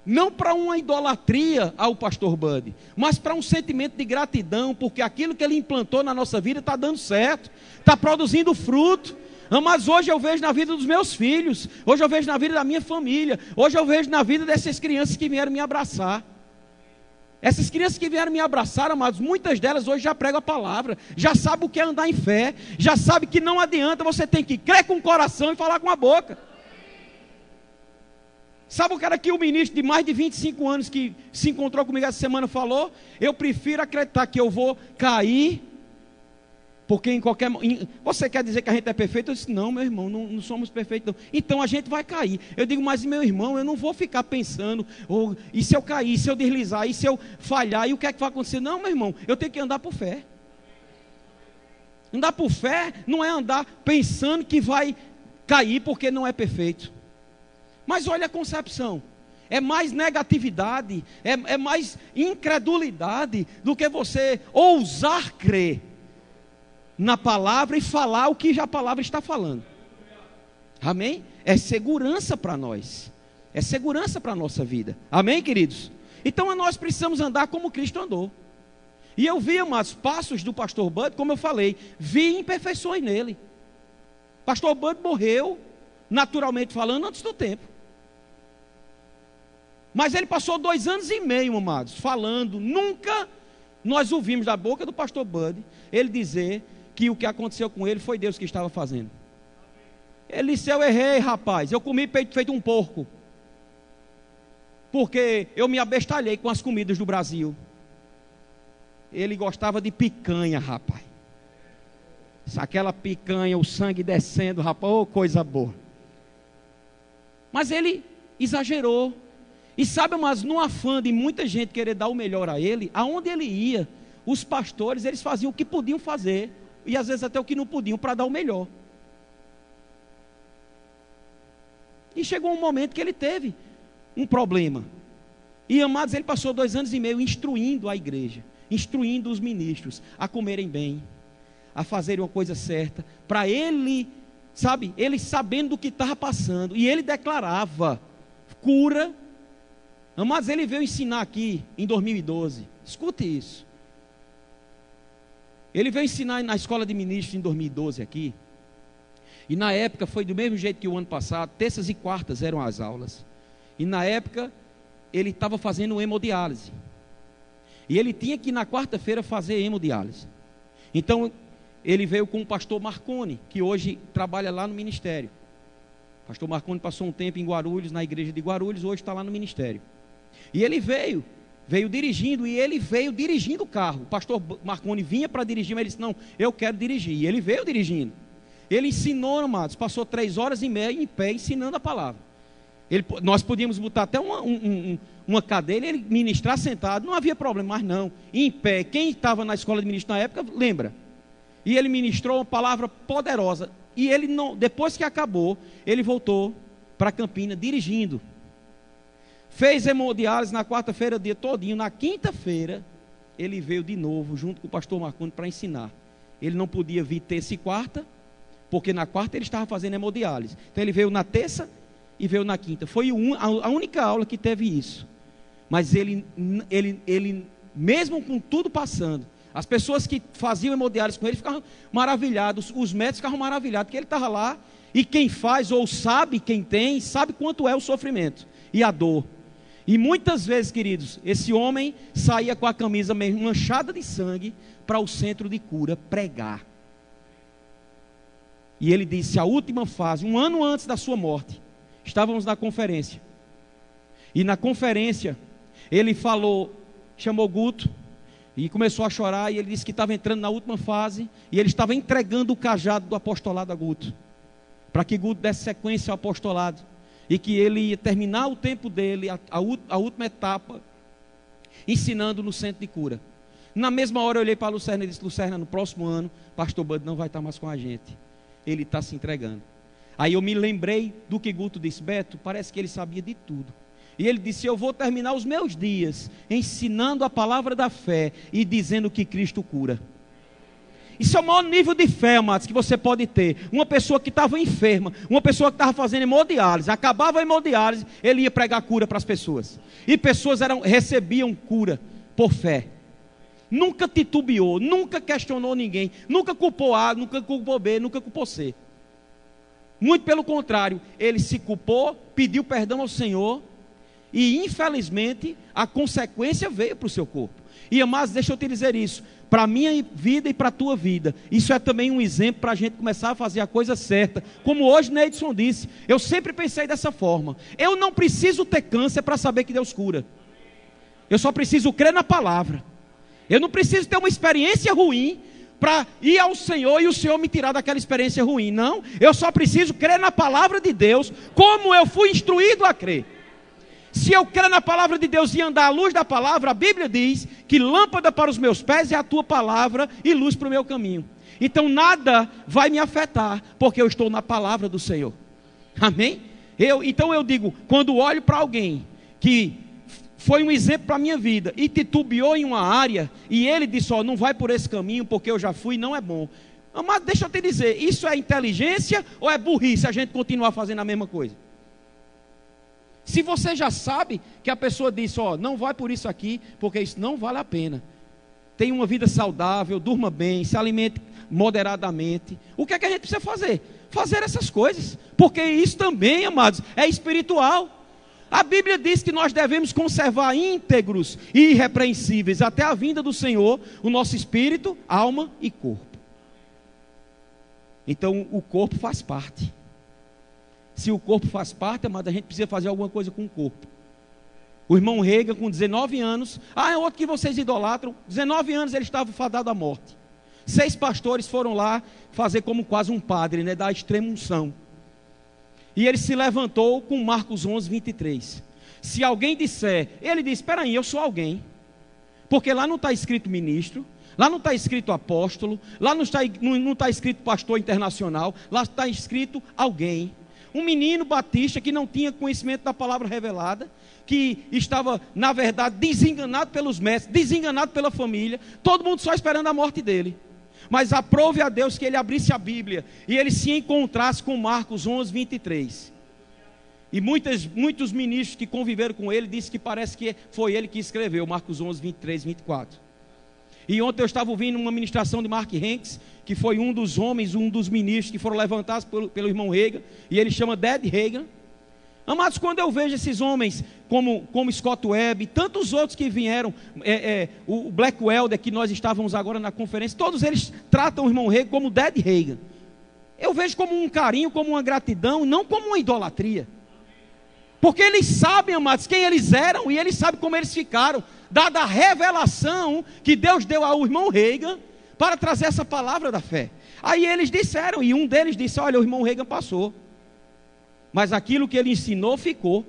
não para uma idolatria ao pastor Bud, mas para um sentimento de gratidão, porque aquilo que ele implantou na nossa vida está dando certo, está produzindo fruto. Mas hoje eu vejo na vida dos meus filhos, hoje eu vejo na vida da minha família, hoje eu vejo na vida dessas crianças que vieram me abraçar. Essas crianças que vieram me abraçar, amados, muitas delas hoje já pregam a palavra, já sabem o que é andar em fé, já sabem que não adianta, você tem que crer com o coração e falar com a boca. Sabe o cara que o ministro de mais de 25 anos que se encontrou comigo essa semana falou? Eu prefiro acreditar que eu vou cair, porque em qualquer. Em, você quer dizer que a gente é perfeito? Eu disse, não, meu irmão, não, não, somos perfeitos. Então a gente vai cair. Eu digo, mas meu irmão, eu não vou ficar pensando, oh, e se eu cair, e se eu deslizar, e se eu falhar, e o que é que vai acontecer? Não, meu irmão, eu tenho que andar por fé. Andar por fé não é andar pensando que vai cair porque não é perfeito. Mas olha a concepção. É mais negatividade, é, é mais incredulidade do que você ousar crer na palavra e falar o que já a palavra está falando. Amém? É segurança para nós. É segurança para a nossa vida. Amém, queridos? Então nós precisamos andar como Cristo andou. E eu vi umas passos do pastor Bud, como eu falei, vi imperfeições nele. Pastor Bud morreu, naturalmente falando, antes do tempo. Mas ele passou dois anos e meio, amados, falando. Nunca nós ouvimos da boca do pastor Bud ele dizer que o que aconteceu com ele foi Deus que estava fazendo. Ele disse: Eu errei, rapaz. Eu comi peito feito um porco. Porque eu me abestalhei com as comidas do Brasil. Ele gostava de picanha, rapaz. Aquela picanha, o sangue descendo, rapaz, oh, coisa boa. Mas ele exagerou. E sabe, mas no afã de muita gente querer dar o melhor a ele, aonde ele ia, os pastores, eles faziam o que podiam fazer, e às vezes até o que não podiam, para dar o melhor. E chegou um momento que ele teve um problema. E amados, ele passou dois anos e meio instruindo a igreja, instruindo os ministros a comerem bem, a fazerem uma coisa certa, para ele, sabe, ele sabendo do que estava passando, e ele declarava cura Amados, ele veio ensinar aqui em 2012. Escute isso. Ele veio ensinar na escola de ministros em 2012 aqui. E na época foi do mesmo jeito que o ano passado, terças e quartas eram as aulas. E na época ele estava fazendo hemodiálise. E ele tinha que na quarta-feira fazer hemodiálise. Então ele veio com o pastor Marconi, que hoje trabalha lá no ministério. O pastor Marconi passou um tempo em Guarulhos, na igreja de Guarulhos, hoje está lá no ministério. E ele veio, veio dirigindo, e ele veio dirigindo o carro. O pastor Marconi vinha para dirigir, mas ele disse: Não, eu quero dirigir. E ele veio dirigindo. Ele ensinou, amados, passou três horas e meia em pé ensinando a palavra. Ele, nós podíamos botar até uma, um, um, uma cadeira e ele ministrar sentado, não havia problema, mas não. Em pé, quem estava na escola de ministro na época, lembra. E ele ministrou uma palavra poderosa. E ele não, depois que acabou, ele voltou para Campina dirigindo. Fez hemodiálise na quarta-feira, dia todinho. Na quinta-feira, ele veio de novo, junto com o pastor Marconi, para ensinar. Ele não podia vir terça e quarta, porque na quarta ele estava fazendo hemodiálise. Então ele veio na terça e veio na quinta. Foi a única aula que teve isso. Mas ele, ele, ele mesmo com tudo passando, as pessoas que faziam hemodiálise com ele ficavam maravilhados, os médicos ficavam maravilhados, porque ele estava lá, e quem faz ou sabe quem tem, sabe quanto é o sofrimento e a dor. E muitas vezes, queridos, esse homem saía com a camisa manchada de sangue para o centro de cura pregar. E ele disse: a última fase, um ano antes da sua morte, estávamos na conferência. E na conferência, ele falou, chamou Guto, e começou a chorar. E ele disse que estava entrando na última fase, e ele estava entregando o cajado do apostolado a Guto, para que Guto desse sequência ao apostolado e que ele ia terminar o tempo dele, a, a, última etapa, ensinando no centro de cura. Na mesma hora eu olhei para a Lucerna e disse: Lucerna, no próximo ano, Pastor Bud não vai estar mais com a gente. Ele está se entregando. Aí eu me lembrei do que Guto disse: Beto, parece que ele sabia de tudo. E ele disse: Eu vou terminar os meus dias ensinando a palavra da fé e dizendo que Cristo cura. Isso é o maior nível de fé, amados, que você pode ter. Uma pessoa que estava enferma, uma pessoa que estava fazendo hemodiálise, acabava a hemodiálise, ele ia pregar cura para as pessoas. E pessoas eram, recebiam cura por fé. Nunca titubeou, nunca questionou ninguém, nunca culpou A, nunca culpou B, nunca culpou C. Muito pelo contrário, ele se culpou, pediu perdão ao Senhor e infelizmente a consequência veio para o seu corpo. E amados, deixa eu te dizer isso, para a minha vida e para a tua vida, isso é também um exemplo para a gente começar a fazer a coisa certa. Como hoje Neidson disse, eu sempre pensei dessa forma. Eu não preciso ter câncer para saber que Deus cura. Eu só preciso crer na palavra. Eu não preciso ter uma experiência ruim para ir ao Senhor e o Senhor me tirar daquela experiência ruim. Não, eu só preciso crer na palavra de Deus, como eu fui instruído a crer. Se eu crer na palavra de Deus e andar à luz da palavra, a Bíblia diz que lâmpada para os meus pés é a tua palavra e luz para o meu caminho. Então nada vai me afetar, porque eu estou na palavra do Senhor. Amém? Eu, então eu digo, quando olho para alguém que foi um exemplo para a minha vida e titubeou em uma área e ele disse: Ó, oh, não vai por esse caminho porque eu já fui, não é bom. Mas deixa eu te dizer, isso é inteligência ou é burrice a gente continuar fazendo a mesma coisa? Se você já sabe que a pessoa disse, ó, não vai por isso aqui, porque isso não vale a pena. Tenha uma vida saudável, durma bem, se alimente moderadamente. O que é que a gente precisa fazer? Fazer essas coisas, porque isso também, amados, é espiritual. A Bíblia diz que nós devemos conservar íntegros e irrepreensíveis até a vinda do Senhor o nosso espírito, alma e corpo. Então o corpo faz parte. Se o corpo faz parte, amado, a gente precisa fazer alguma coisa com o corpo. O irmão Rega, com 19 anos, ah, é outro que vocês idolatram. 19 anos ele estava fadado à morte. Seis pastores foram lá fazer como quase um padre, né, da extrema unção. E ele se levantou com Marcos 11, 23. Se alguém disser, ele diz: Espera aí, eu sou alguém. Porque lá não está escrito ministro, lá não está escrito apóstolo, lá não está, não, não está escrito pastor internacional, lá está escrito alguém. Um menino batista que não tinha conhecimento da palavra revelada, que estava, na verdade, desenganado pelos mestres, desenganado pela família, todo mundo só esperando a morte dele. Mas aprove a Deus que ele abrisse a Bíblia e ele se encontrasse com Marcos 11, 23. E muitas, muitos ministros que conviveram com ele dizem que parece que foi ele que escreveu Marcos 11, 23, 24. E ontem eu estava ouvindo uma ministração de Mark Hanks, que foi um dos homens, um dos ministros que foram levantados pelo, pelo irmão Reagan, e ele chama Ded Reagan. Amados, quando eu vejo esses homens como, como Scott Webb, tantos outros que vieram, é, é, o Black Welder, que nós estávamos agora na conferência, todos eles tratam o irmão Reagan como Ded Reagan. Eu vejo como um carinho, como uma gratidão, não como uma idolatria. Porque eles sabem, amados, quem eles eram e eles sabem como eles ficaram dada a revelação que Deus deu ao irmão Reagan para trazer essa palavra da fé. Aí eles disseram, e um deles disse: Olha, o irmão Reagan passou, mas aquilo que ele ensinou ficou.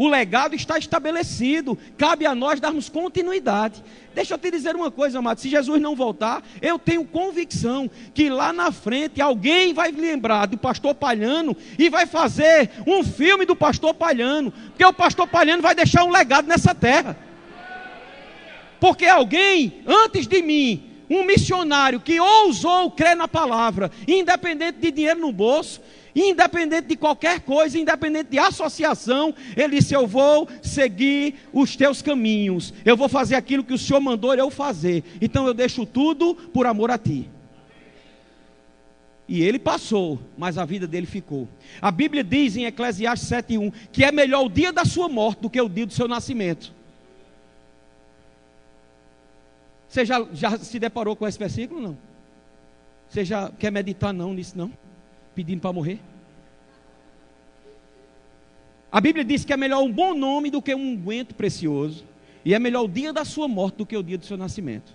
O legado está estabelecido, cabe a nós darmos continuidade. Deixa eu te dizer uma coisa, amado: se Jesus não voltar, eu tenho convicção que lá na frente alguém vai lembrar do pastor Palhano e vai fazer um filme do pastor Palhano, porque o pastor Palhano vai deixar um legado nessa terra. Porque alguém antes de mim, um missionário que ousou crer na palavra, independente de dinheiro no bolso, independente de qualquer coisa, independente de associação, ele disse: Eu vou seguir os teus caminhos, eu vou fazer aquilo que o Senhor mandou eu fazer, então eu deixo tudo por amor a ti. E ele passou, mas a vida dele ficou. A Bíblia diz em Eclesiastes 7:1 que é melhor o dia da sua morte do que o dia do seu nascimento. Você já, já se deparou com esse versículo? Não. Você já quer meditar não nisso não? Pedindo para morrer? A Bíblia diz que é melhor um bom nome do que um unguento precioso. E é melhor o dia da sua morte do que o dia do seu nascimento.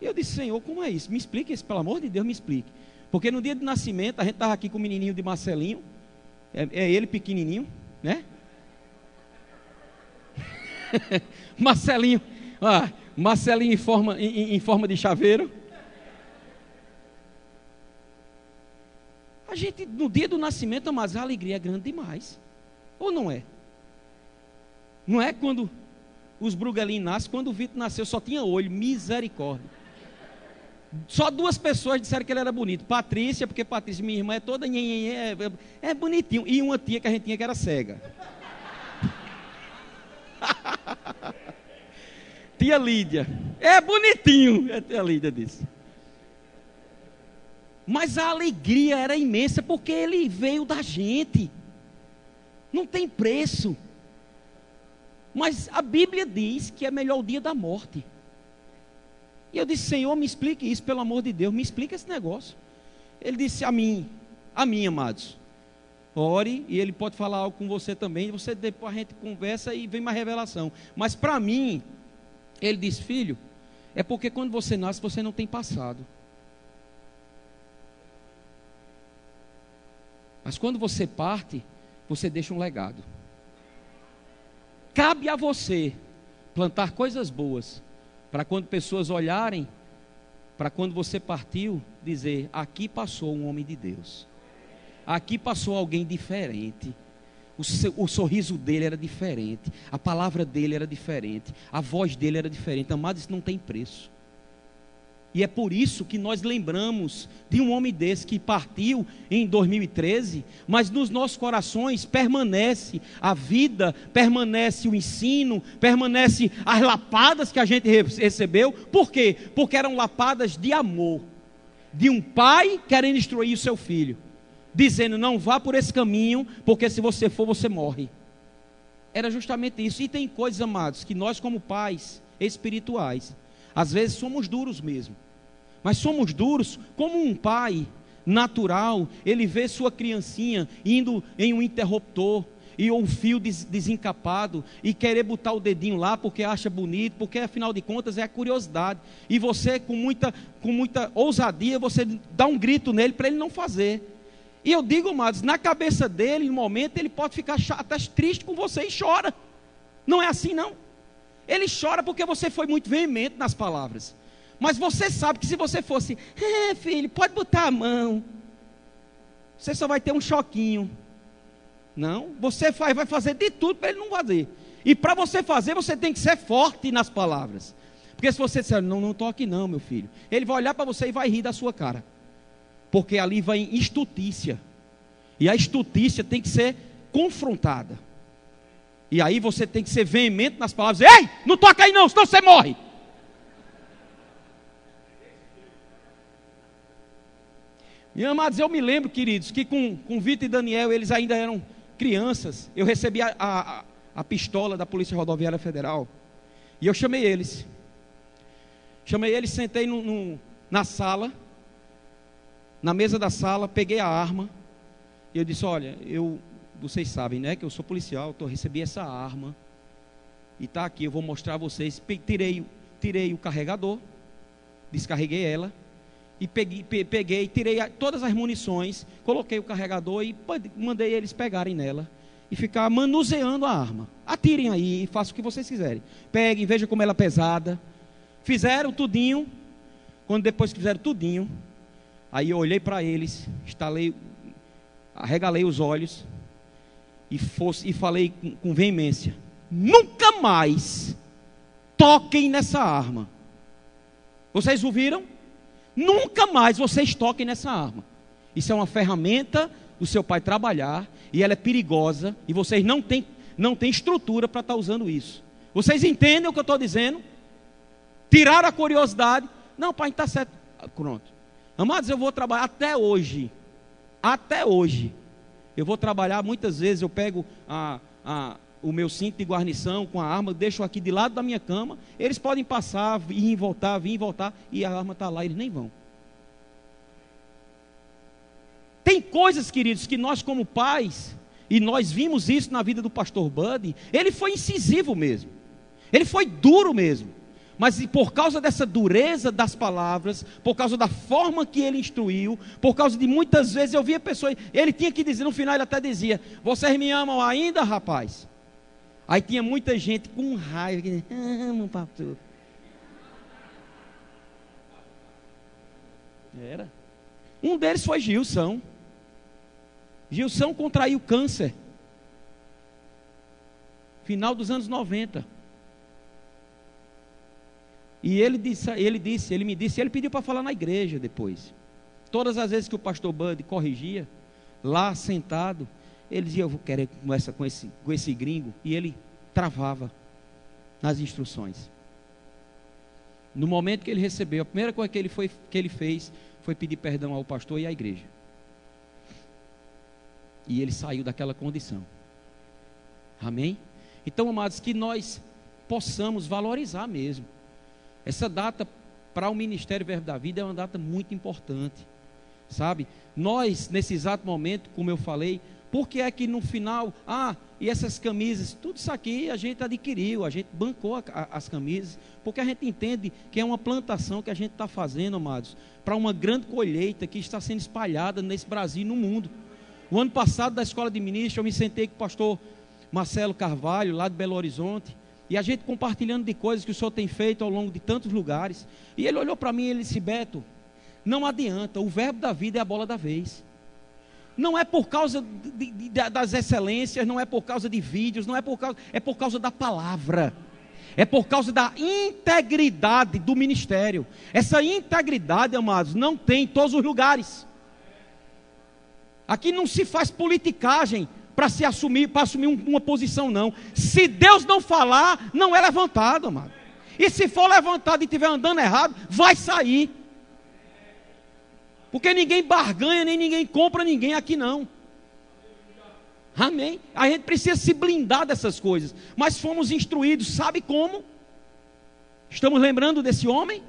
E eu disse, Senhor, como é isso? Me explique isso, pelo amor de Deus, me explique. Porque no dia do nascimento, a gente estava aqui com o menininho de Marcelinho. É, é ele pequenininho, né? Marcelinho. Ah, Marcelinho em forma, em, em forma de chaveiro. A gente, no dia do nascimento, mas a alegria é grande demais. Ou não é? Não é quando os Brugelin nascem, quando o Vitor nasceu, só tinha olho, misericórdia. Só duas pessoas disseram que ele era bonito. Patrícia, porque Patrícia, minha irmã, é toda é, é bonitinho. E uma tia que a gente tinha que era cega. tia Lídia. É bonitinho. A tia Lídia disse. Mas a alegria era imensa porque ele veio da gente. Não tem preço. Mas a Bíblia diz que é melhor o dia da morte. E eu disse, Senhor, me explique isso, pelo amor de Deus, me explique esse negócio. Ele disse a mim, a mim, amados. Ore e ele pode falar algo com você também. Você depois a gente conversa e vem uma revelação. Mas para mim, ele disse, filho, é porque quando você nasce você não tem passado. Mas quando você parte, você deixa um legado. Cabe a você plantar coisas boas, para quando pessoas olharem, para quando você partiu, dizer: aqui passou um homem de Deus, aqui passou alguém diferente. O, seu, o, sorriso dele era diferente, a palavra dele era diferente, a voz dele era diferente. Amado, isso não tem preço. E é por isso que nós lembramos de um homem desse que partiu em 2013, mas nos nossos corações permanece a vida, permanece o ensino, permanece as lapadas que a gente recebeu. Por quê? Porque eram lapadas de amor, de um pai querendo instruir o seu filho, dizendo: não vá por esse caminho, porque se você for, você morre. Era justamente isso. E tem coisas, amados, que nós, como pais espirituais, às vezes somos duros mesmo. Mas somos duros como um pai natural, ele vê sua criancinha indo em um interruptor e um fio des desencapado e querer botar o dedinho lá porque acha bonito, porque afinal de contas é a curiosidade. E você com muita com muita ousadia, você dá um grito nele para ele não fazer. E eu digo, amados, na cabeça dele, no momento, ele pode ficar até triste com você e chora. Não é assim não. Ele chora porque você foi muito veemente nas palavras. Mas você sabe que se você fosse, é filho, pode botar a mão, você só vai ter um choquinho. Não, você vai fazer de tudo para ele não fazer. E para você fazer, você tem que ser forte nas palavras. Porque se você disser, não, não toque não, meu filho, ele vai olhar para você e vai rir da sua cara. Porque ali vai estutícia. E a estutícia tem que ser confrontada. E aí você tem que ser veemente nas palavras: Ei, não toca aí não, senão você morre. E amados, eu me lembro, queridos, que com, com Vitor e Daniel, eles ainda eram crianças. Eu recebi a, a, a pistola da Polícia Rodoviária Federal. E eu chamei eles. Chamei eles, sentei no, no, na sala, na mesa da sala, peguei a arma. E eu disse: Olha, eu vocês sabem, né, que eu sou policial, tô, recebi essa arma e está aqui, eu vou mostrar a vocês. Tirei, tirei o carregador, descarreguei ela e peguei, peguei, tirei todas as munições, coloquei o carregador e mandei eles pegarem nela e ficar manuseando a arma. Atirem aí, façam o que vocês quiserem. Peguem, vejam como ela é pesada. Fizeram tudinho. Quando depois fizeram tudinho, aí eu olhei para eles, estalei, arregalei os olhos e, fosse, e falei com, com veemência: nunca mais toquem nessa arma. Vocês ouviram? Nunca mais vocês toquem nessa arma. Isso é uma ferramenta do seu pai trabalhar e ela é perigosa e vocês não têm, não têm estrutura para estar tá usando isso. Vocês entendem o que eu estou dizendo? Tiraram a curiosidade. Não, pai, está certo. Ah, pronto. Amados, eu vou trabalhar até hoje. Até hoje eu vou trabalhar, muitas vezes eu pego a, a, o meu cinto de guarnição com a arma, deixo aqui de lado da minha cama. Eles podem passar, vir e voltar, vir e voltar, e a arma está lá, eles nem vão. Tem coisas, queridos, que nós, como pais, e nós vimos isso na vida do pastor Buddy, ele foi incisivo mesmo, ele foi duro mesmo. Mas por causa dessa dureza das palavras, por causa da forma que ele instruiu, por causa de muitas vezes eu via pessoas, ele tinha que dizer, no final ele até dizia: Vocês me amam ainda, rapaz? Aí tinha muita gente com raiva, que amo, pastor. Era. Um deles foi Gilson. Gilson contraiu câncer. Final dos anos 90. E ele disse, ele disse, ele me disse, ele pediu para falar na igreja depois. Todas as vezes que o pastor Bud corrigia, lá sentado, ele dizia, eu vou querer conversa com esse, com esse gringo. E ele travava nas instruções. No momento que ele recebeu, a primeira coisa que ele, foi, que ele fez foi pedir perdão ao pastor e à igreja. E ele saiu daquela condição. Amém? Então, amados, que nós possamos valorizar mesmo. Essa data para o Ministério Verbo da Vida é uma data muito importante. Sabe? Nós, nesse exato momento, como eu falei, por que é que no final, ah, e essas camisas, tudo isso aqui a gente adquiriu, a gente bancou a, a, as camisas, porque a gente entende que é uma plantação que a gente está fazendo, amados, para uma grande colheita que está sendo espalhada nesse Brasil e no mundo. O ano passado, da escola de ministros, eu me sentei com o pastor Marcelo Carvalho, lá de Belo Horizonte, e a gente compartilhando de coisas que o senhor tem feito ao longo de tantos lugares. E ele olhou para mim e ele disse: Beto, não adianta, o verbo da vida é a bola da vez não é por causa de, de, das excelências, não é por causa de vídeos, não é por causa, é por causa da palavra. É por causa da integridade do ministério. Essa integridade, amados, não tem em todos os lugares. Aqui não se faz politicagem para se assumir, para assumir uma posição, não. Se Deus não falar, não é levantado, amado. E se for levantado e estiver andando errado, vai sair. Porque ninguém barganha, nem ninguém compra ninguém aqui não. Amém? A gente precisa se blindar dessas coisas. Mas fomos instruídos, sabe como? Estamos lembrando desse homem?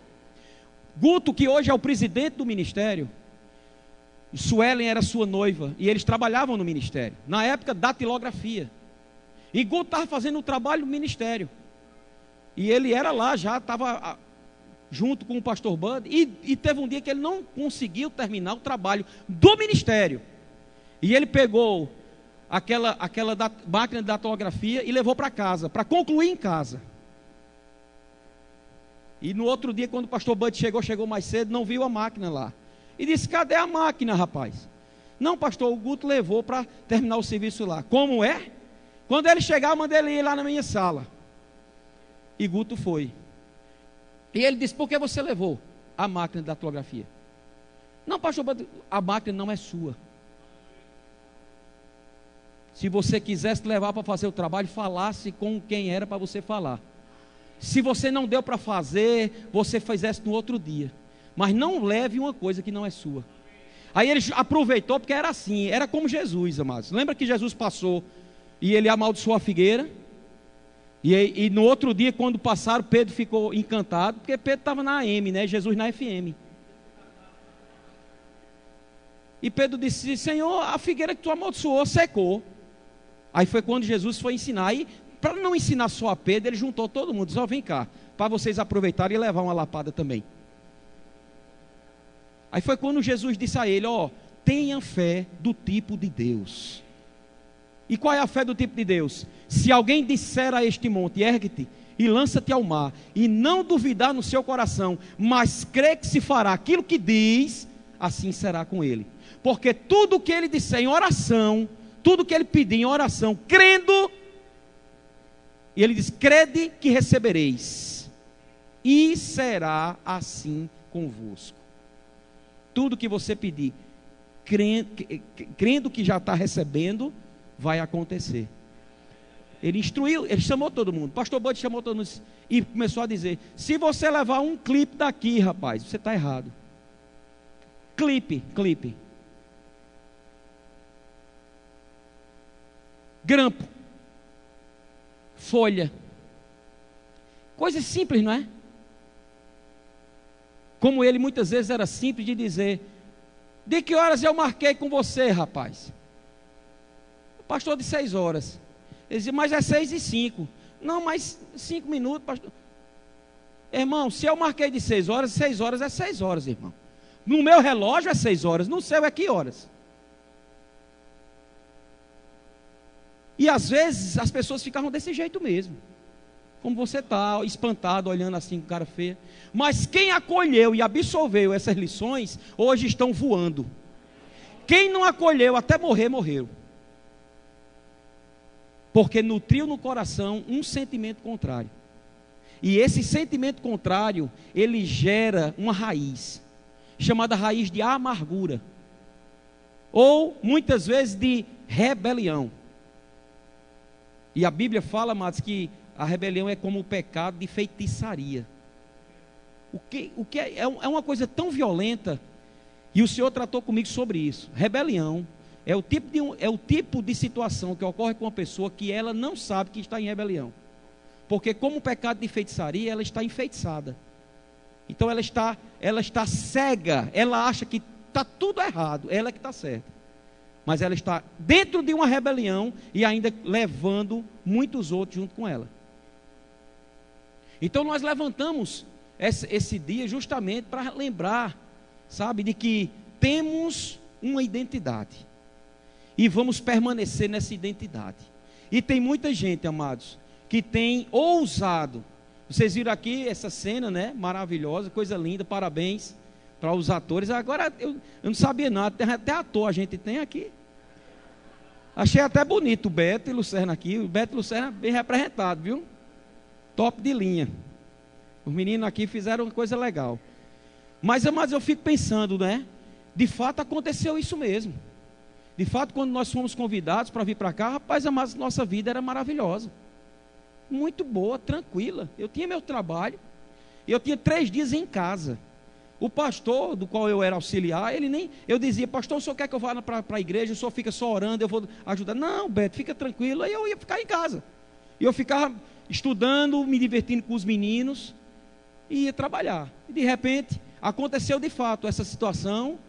Guto, que hoje é o presidente do ministério. Suelen era sua noiva. E eles trabalhavam no ministério. Na época, datilografia. E Guto estava fazendo o trabalho do ministério. E ele era lá, já estava junto com o pastor Bud, e, e, teve um dia que ele não conseguiu terminar o trabalho do ministério. E ele pegou aquela, aquela dat, máquina de datilografia e levou para casa, para concluir em casa. E no outro dia, quando o pastor Bud chegou, chegou mais cedo, não viu a máquina lá. E disse: Cadê a máquina, rapaz? Não, pastor, o Guto levou para terminar o serviço lá. Como é? Quando ele chegar, eu mandei ele ir lá na minha sala. E Guto foi. E ele disse: Por que você levou a máquina de datilografia? Não, pastor, a máquina não é sua. Se você quisesse levar para fazer o trabalho, falasse com quem era para você falar. Se você não deu para fazer, você fizesse no outro dia. Mas não leve uma coisa que não é sua. Aí ele aproveitou, porque era assim, era como Jesus, amados. Lembra que Jesus passou e ele amaldiçoou a figueira? E, e, no outro dia, quando passaram, Pedro ficou encantado, porque Pedro estava na AM, né? Jesus na FM. E Pedro disse: Senhor, a figueira que tu amaldiçoou secou. Aí foi quando Jesus foi ensinar. E para não ensinar só a Pedro, ele juntou todo mundo. Oh, vem cá, para vocês aproveitarem e levar uma lapada também. Aí foi quando Jesus disse a ele: Ó, tenha fé do tipo de Deus. E qual é a fé do tipo de Deus? Se alguém disser a este monte, ergue-te e lança-te ao mar, e não duvidar no seu coração, mas crê que se fará aquilo que diz, assim será com ele. Porque tudo que ele disser em oração, tudo que ele pedir em oração, crendo, e ele diz: crede que recebereis, e será assim convosco. Tudo que você pedir, crendo, crendo que já está recebendo, vai acontecer. Ele instruiu, ele chamou todo mundo. Pastor Bode chamou todo mundo e começou a dizer: se você levar um clipe daqui, rapaz, você está errado. Clipe, clipe. Grampo. Folha. Coisa simples, não é? Como ele muitas vezes era simples de dizer: De que horas eu marquei com você, rapaz? Pastor, de seis horas. Ele dizia, mas é seis e cinco. Não, mas cinco minutos, pastor. Irmão, se eu marquei de seis horas, seis horas é seis horas, irmão. No meu relógio é seis horas, no céu é que horas? E às vezes as pessoas ficavam desse jeito mesmo. Como você está, espantado, olhando assim com cara feia. Mas quem acolheu e absorveu essas lições, hoje estão voando. Quem não acolheu até morrer, morreu porque nutriu no coração um sentimento contrário. E esse sentimento contrário, ele gera uma raiz, chamada raiz de amargura, ou muitas vezes de rebelião. E a Bíblia fala, amados, que a rebelião é como o pecado de feitiçaria. O que, o que é, é, é uma coisa tão violenta, e o Senhor tratou comigo sobre isso. Rebelião é o tipo de, é o tipo de situação que ocorre com uma pessoa que ela não sabe que está em rebelião. Porque como o pecado de feitiçaria, ela está enfeitiçada. Então ela está, ela está cega, ela acha que está tudo errado, ela é que está certa mas ela está dentro de uma rebelião e ainda levando muitos outros junto com ela. Então nós levantamos esse, esse dia justamente para lembrar, sabe, de que temos uma identidade e vamos permanecer nessa identidade. E tem muita gente, amados, que tem ousado. Vocês viram aqui essa cena, né? Maravilhosa, coisa linda, parabéns para os atores. Agora eu, eu não sabia nada, até ator a gente tem aqui. Achei até bonito o Beto e Lucerna aqui. O Beto e Lucerna bem representado, viu? Top de linha. Os meninos aqui fizeram uma coisa legal. Mas, mas eu fico pensando, né? De fato aconteceu isso mesmo. De fato, quando nós fomos convidados para vir para cá, rapaz, mas nossa vida era maravilhosa. Muito boa, tranquila. Eu tinha meu trabalho. Eu tinha três dias em casa. O pastor, do qual eu era auxiliar, ele nem. Eu dizia, pastor, o senhor quer que eu vá para a igreja, o senhor fica só orando, eu vou ajudar. Não, Beto, fica tranquilo. Aí eu ia ficar em casa. E eu ficava estudando, me divertindo com os meninos e ia trabalhar. E de repente, aconteceu de fato essa situação,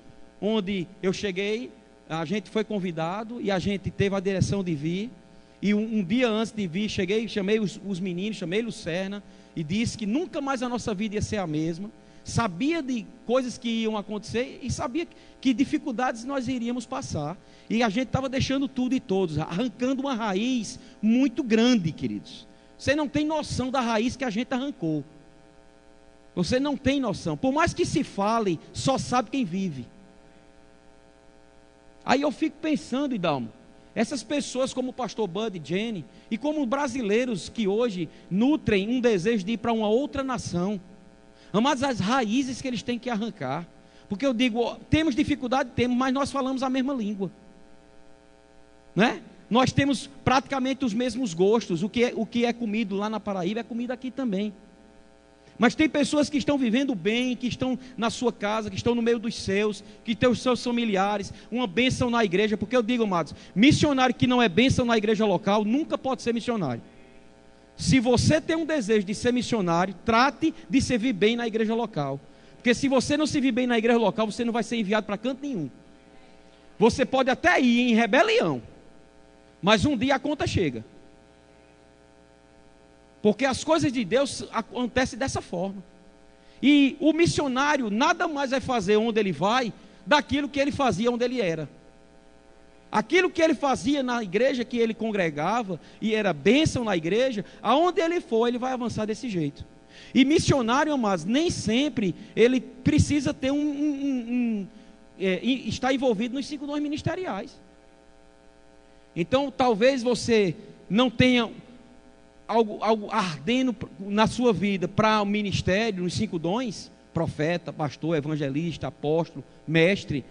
onde eu cheguei, a gente foi convidado e a gente teve a direção de vir. E um, um dia antes de vir, cheguei, chamei os, os meninos, chamei Lucerna e disse que nunca mais a nossa vida ia ser a mesma sabia de coisas que iam acontecer e sabia que dificuldades nós iríamos passar. E a gente estava deixando tudo e todos, arrancando uma raiz muito grande, queridos. Você não tem noção da raiz que a gente arrancou. Você não tem noção. Por mais que se fale, só sabe quem vive. Aí eu fico pensando, Idalmo, essas pessoas como o pastor Bud Jenny, e como brasileiros que hoje nutrem um desejo de ir para uma outra nação, Amados, as raízes que eles têm que arrancar. Porque eu digo, temos dificuldade, temos, mas nós falamos a mesma língua. Né? Nós temos praticamente os mesmos gostos. O que, é, o que é comido lá na Paraíba é comido aqui também. Mas tem pessoas que estão vivendo bem, que estão na sua casa, que estão no meio dos seus, que têm os seus familiares, uma bênção na igreja. Porque eu digo, amados, missionário que não é bênção na igreja local nunca pode ser missionário. Se você tem um desejo de ser missionário, trate de servir bem na igreja local. Porque se você não servir bem na igreja local, você não vai ser enviado para canto nenhum. Você pode até ir em rebelião, mas um dia a conta chega. Porque as coisas de Deus acontecem dessa forma. E o missionário nada mais vai fazer onde ele vai daquilo que ele fazia onde ele era. Aquilo que ele fazia na igreja que ele congregava e era bênção na igreja, aonde ele for, ele vai avançar desse jeito. E missionário, mas nem sempre ele precisa ter um, um, um, é, estar envolvido nos cinco dons ministeriais. Então, talvez você não tenha algo, algo ardendo na sua vida para o ministério, nos cinco dons, profeta, pastor, evangelista, apóstolo, mestre,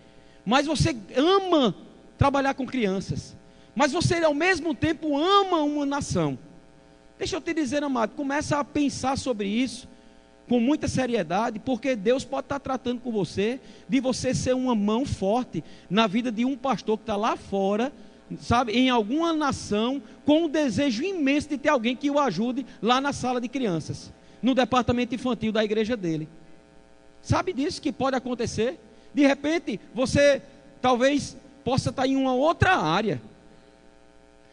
mas você ama trabalhar com crianças. Mas você ao mesmo tempo ama uma nação. Deixa eu te dizer, amado, começa a pensar sobre isso com muita seriedade, porque Deus pode estar tratando com você de você ser uma mão forte na vida de um pastor que está lá fora, sabe, em alguma nação, com um desejo imenso de ter alguém que o ajude lá na sala de crianças, no departamento infantil da igreja dele. Sabe disso que pode acontecer? De repente, você talvez possa estar em uma outra área.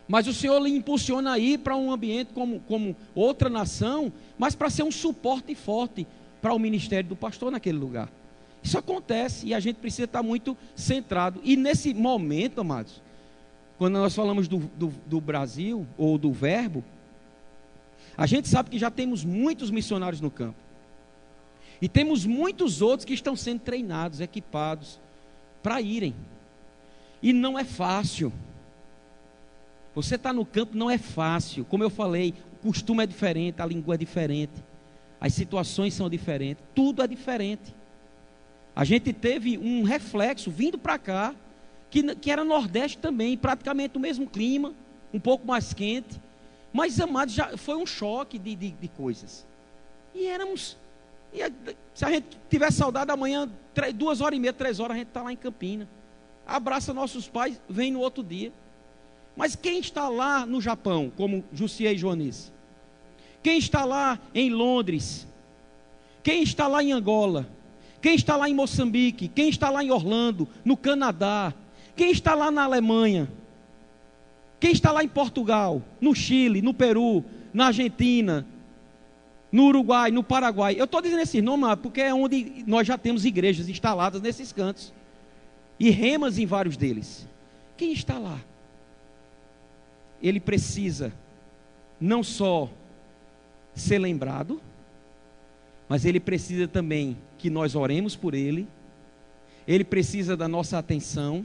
Mas o Senhor lhe impulsiona a ir para um ambiente como, como outra nação, mas para ser um suporte forte para o ministério do pastor naquele lugar. Isso acontece e a gente precisa estar muito centrado. E nesse momento, amados, quando nós falamos do, do, do Brasil ou do Verbo, a gente sabe que já temos muitos missionários no campo. E temos muitos outros que estão sendo treinados, equipados para irem. E não é fácil. Você está no campo, não é fácil. Como eu falei, o costume é diferente, a língua é diferente. as situações são diferentes, tudo é diferente. A gente teve um reflexo vindo para cá, que, que era Nordeste também, praticamente o mesmo clima, um pouco mais quente. Mas, amados, já foi um choque de, de, de coisas. E éramos. E a, se a gente tiver saudade amanhã, três, duas horas e meia, três horas, a gente está lá em Campina. Abraça nossos pais, vem no outro dia. Mas quem está lá no Japão, como Jussier e Joanice? Quem está lá em Londres? Quem está lá em Angola? Quem está lá em Moçambique? Quem está lá em Orlando, no Canadá? Quem está lá na Alemanha? Quem está lá em Portugal, no Chile, no Peru, na Argentina, no Uruguai, no Paraguai? Eu estou dizendo esses nomes porque é onde nós já temos igrejas instaladas nesses cantos. E remas em vários deles. Quem está lá? Ele precisa não só ser lembrado, mas ele precisa também que nós oremos por ele, ele precisa da nossa atenção,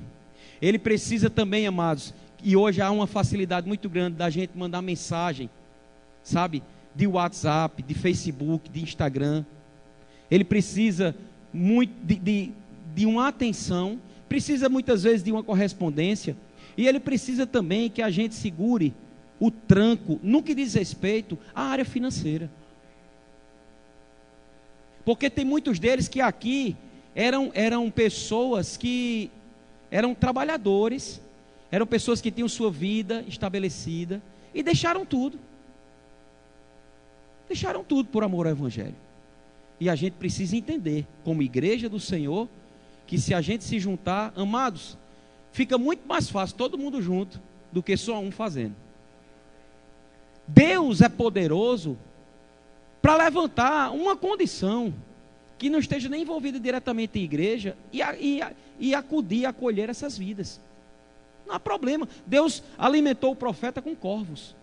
ele precisa também, amados, e hoje há uma facilidade muito grande da gente mandar mensagem, sabe, de WhatsApp, de Facebook, de Instagram. Ele precisa muito de, de, de uma atenção, precisa muitas vezes de uma correspondência, e ele precisa também que a gente segure o tranco no que diz respeito à área financeira. Porque tem muitos deles que aqui eram, eram pessoas que eram trabalhadores, eram pessoas que tinham sua vida estabelecida e deixaram tudo. Deixaram tudo por amor ao Evangelho. E a gente precisa entender, como igreja do Senhor, que se a gente se juntar, amados, fica muito mais fácil todo mundo junto do que só um fazendo. Deus é poderoso para levantar uma condição que não esteja nem envolvida diretamente em igreja e, e, e acudir, acolher essas vidas. Não há problema. Deus alimentou o profeta com corvos.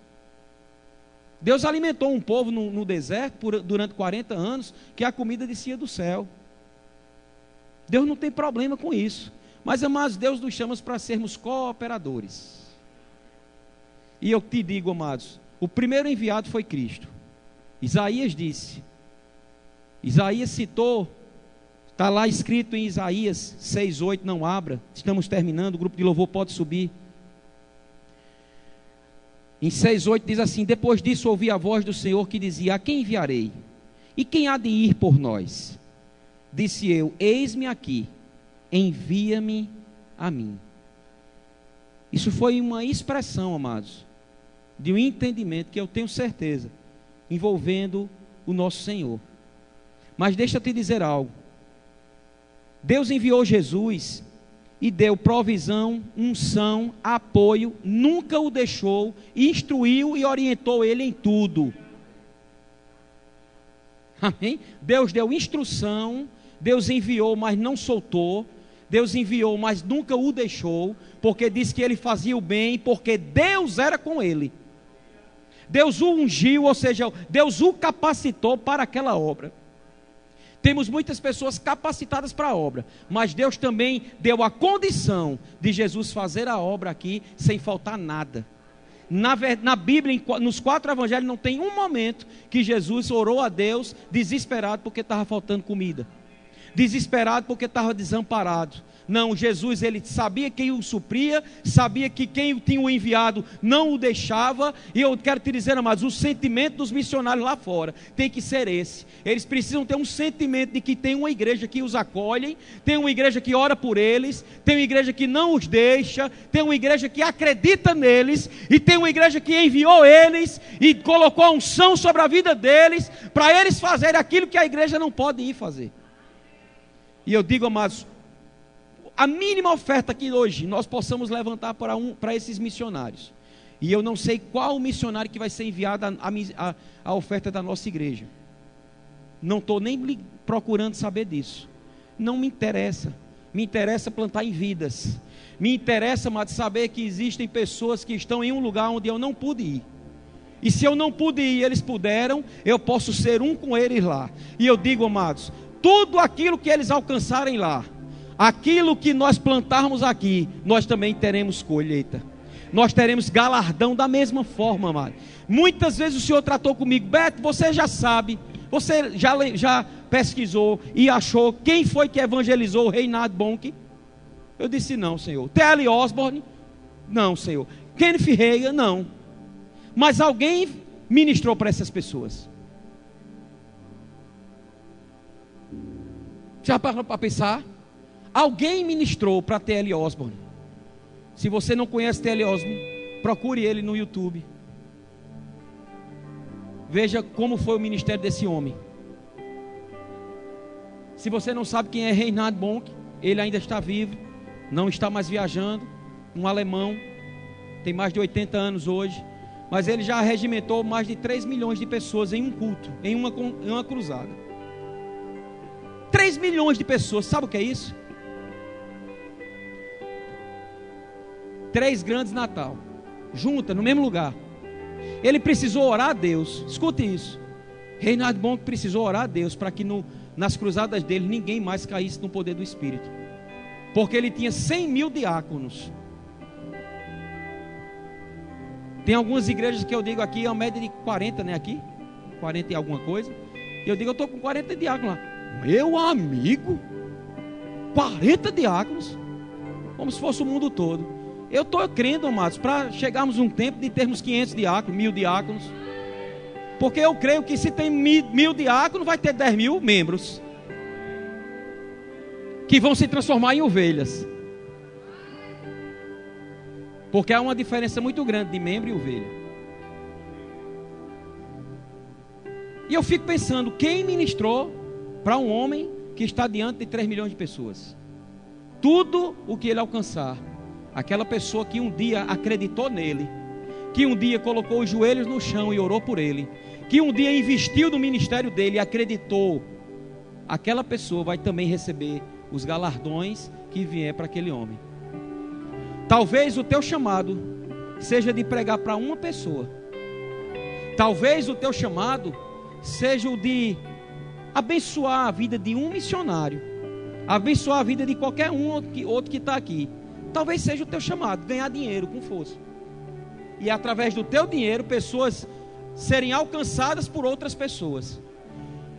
Deus alimentou um povo no, no deserto por, durante 40 anos, que a comida descia do céu. Deus não tem problema com isso. Mas, amados, Deus nos chama para sermos cooperadores. E eu te digo, amados, o primeiro enviado foi Cristo. Isaías disse, Isaías citou, está lá escrito em Isaías 6,8, não abra, estamos terminando, o grupo de louvor pode subir. Em 6,8 diz assim: Depois disso ouvi a voz do Senhor que dizia: A quem enviarei? E quem há de ir por nós? Disse eu: Eis-me aqui, envia-me a mim. Isso foi uma expressão, amados, de um entendimento que eu tenho certeza envolvendo o nosso Senhor. Mas deixa eu te dizer algo. Deus enviou Jesus e deu provisão, unção, apoio, nunca o deixou, instruiu e orientou ele em tudo. Amém? Deus deu instrução, Deus enviou, mas não soltou. Deus enviou, mas nunca o deixou, porque disse que ele fazia o bem, porque Deus era com ele. Deus o ungiu, ou seja, Deus o capacitou para aquela obra. Temos muitas pessoas capacitadas para a obra, mas Deus também deu a condição de Jesus fazer a obra aqui sem faltar nada. Na, na Bíblia, nos quatro evangelhos, não tem um momento que Jesus orou a Deus desesperado porque estava faltando comida, desesperado porque estava desamparado, não, Jesus ele sabia quem o supria, sabia que quem o tinha enviado não o deixava, e eu quero te dizer, amados, o sentimento dos missionários lá fora tem que ser esse. Eles precisam ter um sentimento de que tem uma igreja que os acolhe, tem uma igreja que ora por eles, tem uma igreja que não os deixa, tem uma igreja que acredita neles, e tem uma igreja que enviou eles e colocou a unção sobre a vida deles, para eles fazerem aquilo que a igreja não pode ir fazer. E eu digo, amados, a mínima oferta que hoje nós possamos levantar para, um, para esses missionários. E eu não sei qual o missionário que vai ser enviado a, a, a oferta da nossa igreja. Não estou nem procurando saber disso. Não me interessa. Me interessa plantar em vidas. Me interessa, mas saber que existem pessoas que estão em um lugar onde eu não pude ir. E se eu não pude ir, eles puderam, eu posso ser um com eles lá. E eu digo, amados, tudo aquilo que eles alcançarem lá, aquilo que nós plantarmos aqui, nós também teremos colheita. Nós teremos galardão da mesma forma, amado. Muitas vezes o Senhor tratou comigo, Beto, você já sabe, Você já, já pesquisou e achou quem foi que evangelizou o Reinhard Bonk? Eu disse: Não, Senhor. T.L. Osborne? Não, Senhor. Kenneth Reagan? Não. Mas alguém ministrou para essas pessoas. Já parou para pensar? Alguém ministrou para T.L. Osborne. Se você não conhece T.L. Osborne, procure ele no YouTube. Veja como foi o ministério desse homem. Se você não sabe quem é Reinhard Bonk, ele ainda está vivo, não está mais viajando, um alemão, tem mais de 80 anos hoje, mas ele já regimentou mais de 3 milhões de pessoas em um culto, em uma, em uma cruzada. 3 milhões de pessoas, sabe o que é isso? Três grandes Natal, junta no mesmo lugar. Ele precisou orar a Deus, escute isso. Reinhard Bonk precisou orar a Deus para que no, nas cruzadas dele ninguém mais caísse no poder do Espírito, porque ele tinha 100 mil diáconos. Tem algumas igrejas que eu digo aqui, é uma média de 40, né? Aqui, 40 e alguma coisa. E eu digo, eu estou com 40 diáconos lá. Meu amigo, 40 diáconos, como se fosse o mundo todo. Eu estou crendo, amados, para chegarmos um tempo de termos 500 diáconos, mil diáconos. Porque eu creio que se tem mil, mil diáconos, vai ter 10 mil membros. Que vão se transformar em ovelhas. Porque há uma diferença muito grande de membro e ovelha. E eu fico pensando, quem ministrou para um homem que está diante de 3 milhões de pessoas? Tudo o que ele alcançar, aquela pessoa que um dia acreditou nele, que um dia colocou os joelhos no chão e orou por ele, que um dia investiu no ministério dele e acreditou, aquela pessoa vai também receber os galardões que vier para aquele homem. Talvez o teu chamado seja de pregar para uma pessoa. Talvez o teu chamado seja o de abençoar a vida de um missionário, abençoar a vida de qualquer um outro que está aqui. Talvez seja o teu chamado, ganhar dinheiro com força. E através do teu dinheiro, pessoas serem alcançadas por outras pessoas.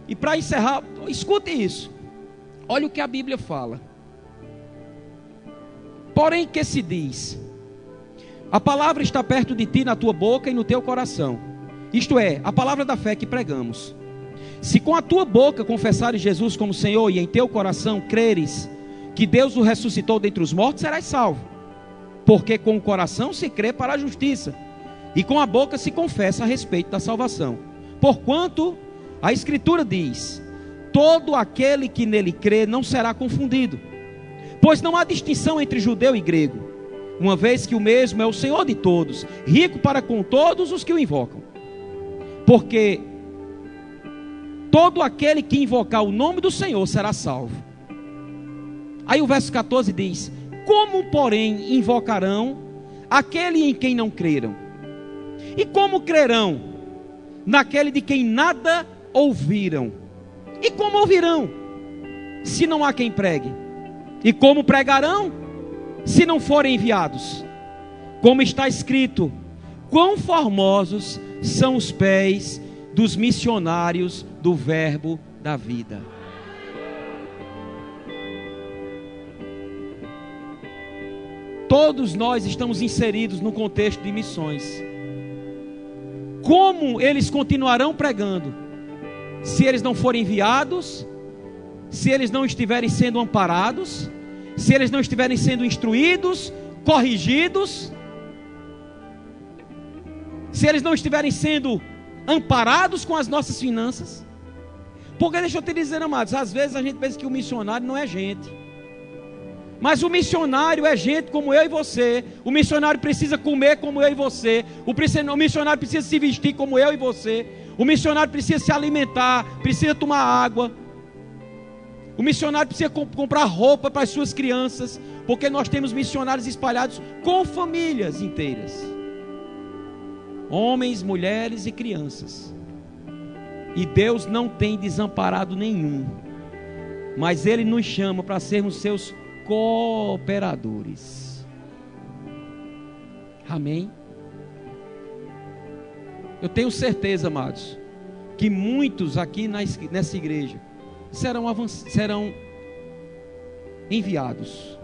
E para encerrar, escute isso. Olha o que a Bíblia fala. Porém, que se diz? A palavra está perto de ti, na tua boca e no teu coração. Isto é, a palavra da fé que pregamos. Se com a tua boca confessares Jesus como Senhor e em teu coração creres que Deus o ressuscitou dentre os mortos, serás salvo. Porque com o coração se crê para a justiça, e com a boca se confessa a respeito da salvação. Porquanto a Escritura diz: todo aquele que nele crê não será confundido Pois não há distinção entre judeu e grego, uma vez que o mesmo é o Senhor de todos, rico para com todos os que o invocam. Porque todo aquele que invocar o nome do Senhor será salvo. Aí o verso 14 diz: Como, porém, invocarão aquele em quem não creram? E como crerão naquele de quem nada ouviram? E como ouvirão, se não há quem pregue? E como pregarão, se não forem enviados? Como está escrito: quão formosos são os pés dos missionários do Verbo da vida. Todos nós estamos inseridos no contexto de missões. Como eles continuarão pregando? Se eles não forem enviados? Se eles não estiverem sendo amparados, se eles não estiverem sendo instruídos, corrigidos, se eles não estiverem sendo amparados com as nossas finanças. Porque deixa eu te dizer, amados, às vezes a gente pensa que o missionário não é gente. Mas o missionário é gente como eu e você. O missionário precisa comer como eu e você. O missionário precisa se vestir como eu e você. O missionário precisa se alimentar, precisa tomar água. O missionário precisa comp comprar roupa para as suas crianças, porque nós temos missionários espalhados com famílias inteiras homens, mulheres e crianças. E Deus não tem desamparado nenhum, mas Ele nos chama para sermos seus cooperadores. Amém? Eu tenho certeza, amados, que muitos aqui nessa igreja serão, serão enviados.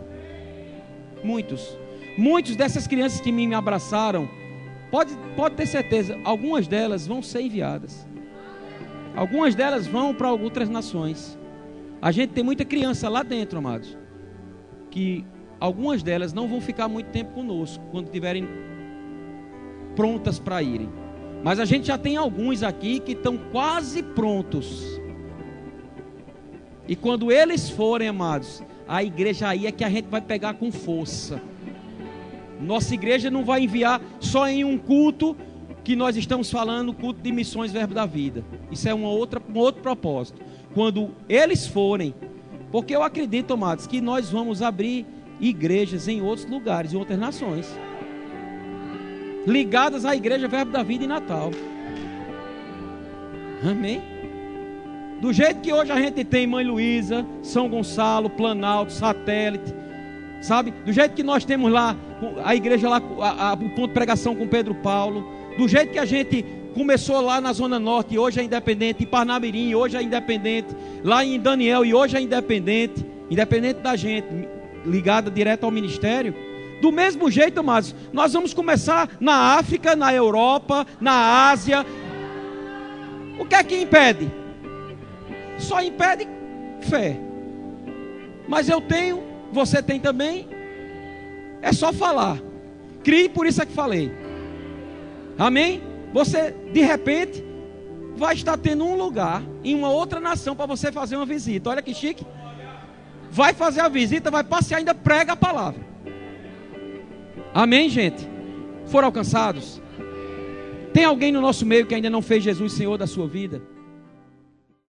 Muitos. Muitos dessas crianças que me abraçaram, pode, pode ter certeza, algumas delas vão ser enviadas. Algumas delas vão para outras nações. A gente tem muita criança lá dentro, amados, que algumas delas não vão ficar muito tempo conosco quando tiverem prontas para irem. Mas a gente já tem alguns aqui que estão quase prontos. E quando eles forem, amados, a igreja aí é que a gente vai pegar com força. Nossa igreja não vai enviar só em um culto que nós estamos falando, culto de missões Verbo da Vida. Isso é uma outra, um outro propósito. Quando eles forem, porque eu acredito, amados, que nós vamos abrir igrejas em outros lugares, em outras nações, ligadas à igreja Verbo da Vida em Natal. Amém? Do jeito que hoje a gente tem Mãe Luísa, São Gonçalo, Planalto, Satélite, sabe? Do jeito que nós temos lá a igreja lá, a, a, o ponto de pregação com Pedro Paulo, do jeito que a gente começou lá na Zona Norte hoje é independente, em Parnamirim, hoje é independente, lá em Daniel e hoje é independente, independente da gente, ligada direto ao ministério. Do mesmo jeito, amados, nós vamos começar na África, na Europa, na Ásia. O que é que impede? Só impede fé. Mas eu tenho, você tem também. É só falar. Crie, por isso é que falei. Amém? Você, de repente, vai estar tendo um lugar em uma outra nação para você fazer uma visita. Olha que chique. Vai fazer a visita, vai passear, ainda prega a palavra. Amém, gente? Foram alcançados? Tem alguém no nosso meio que ainda não fez Jesus Senhor da sua vida?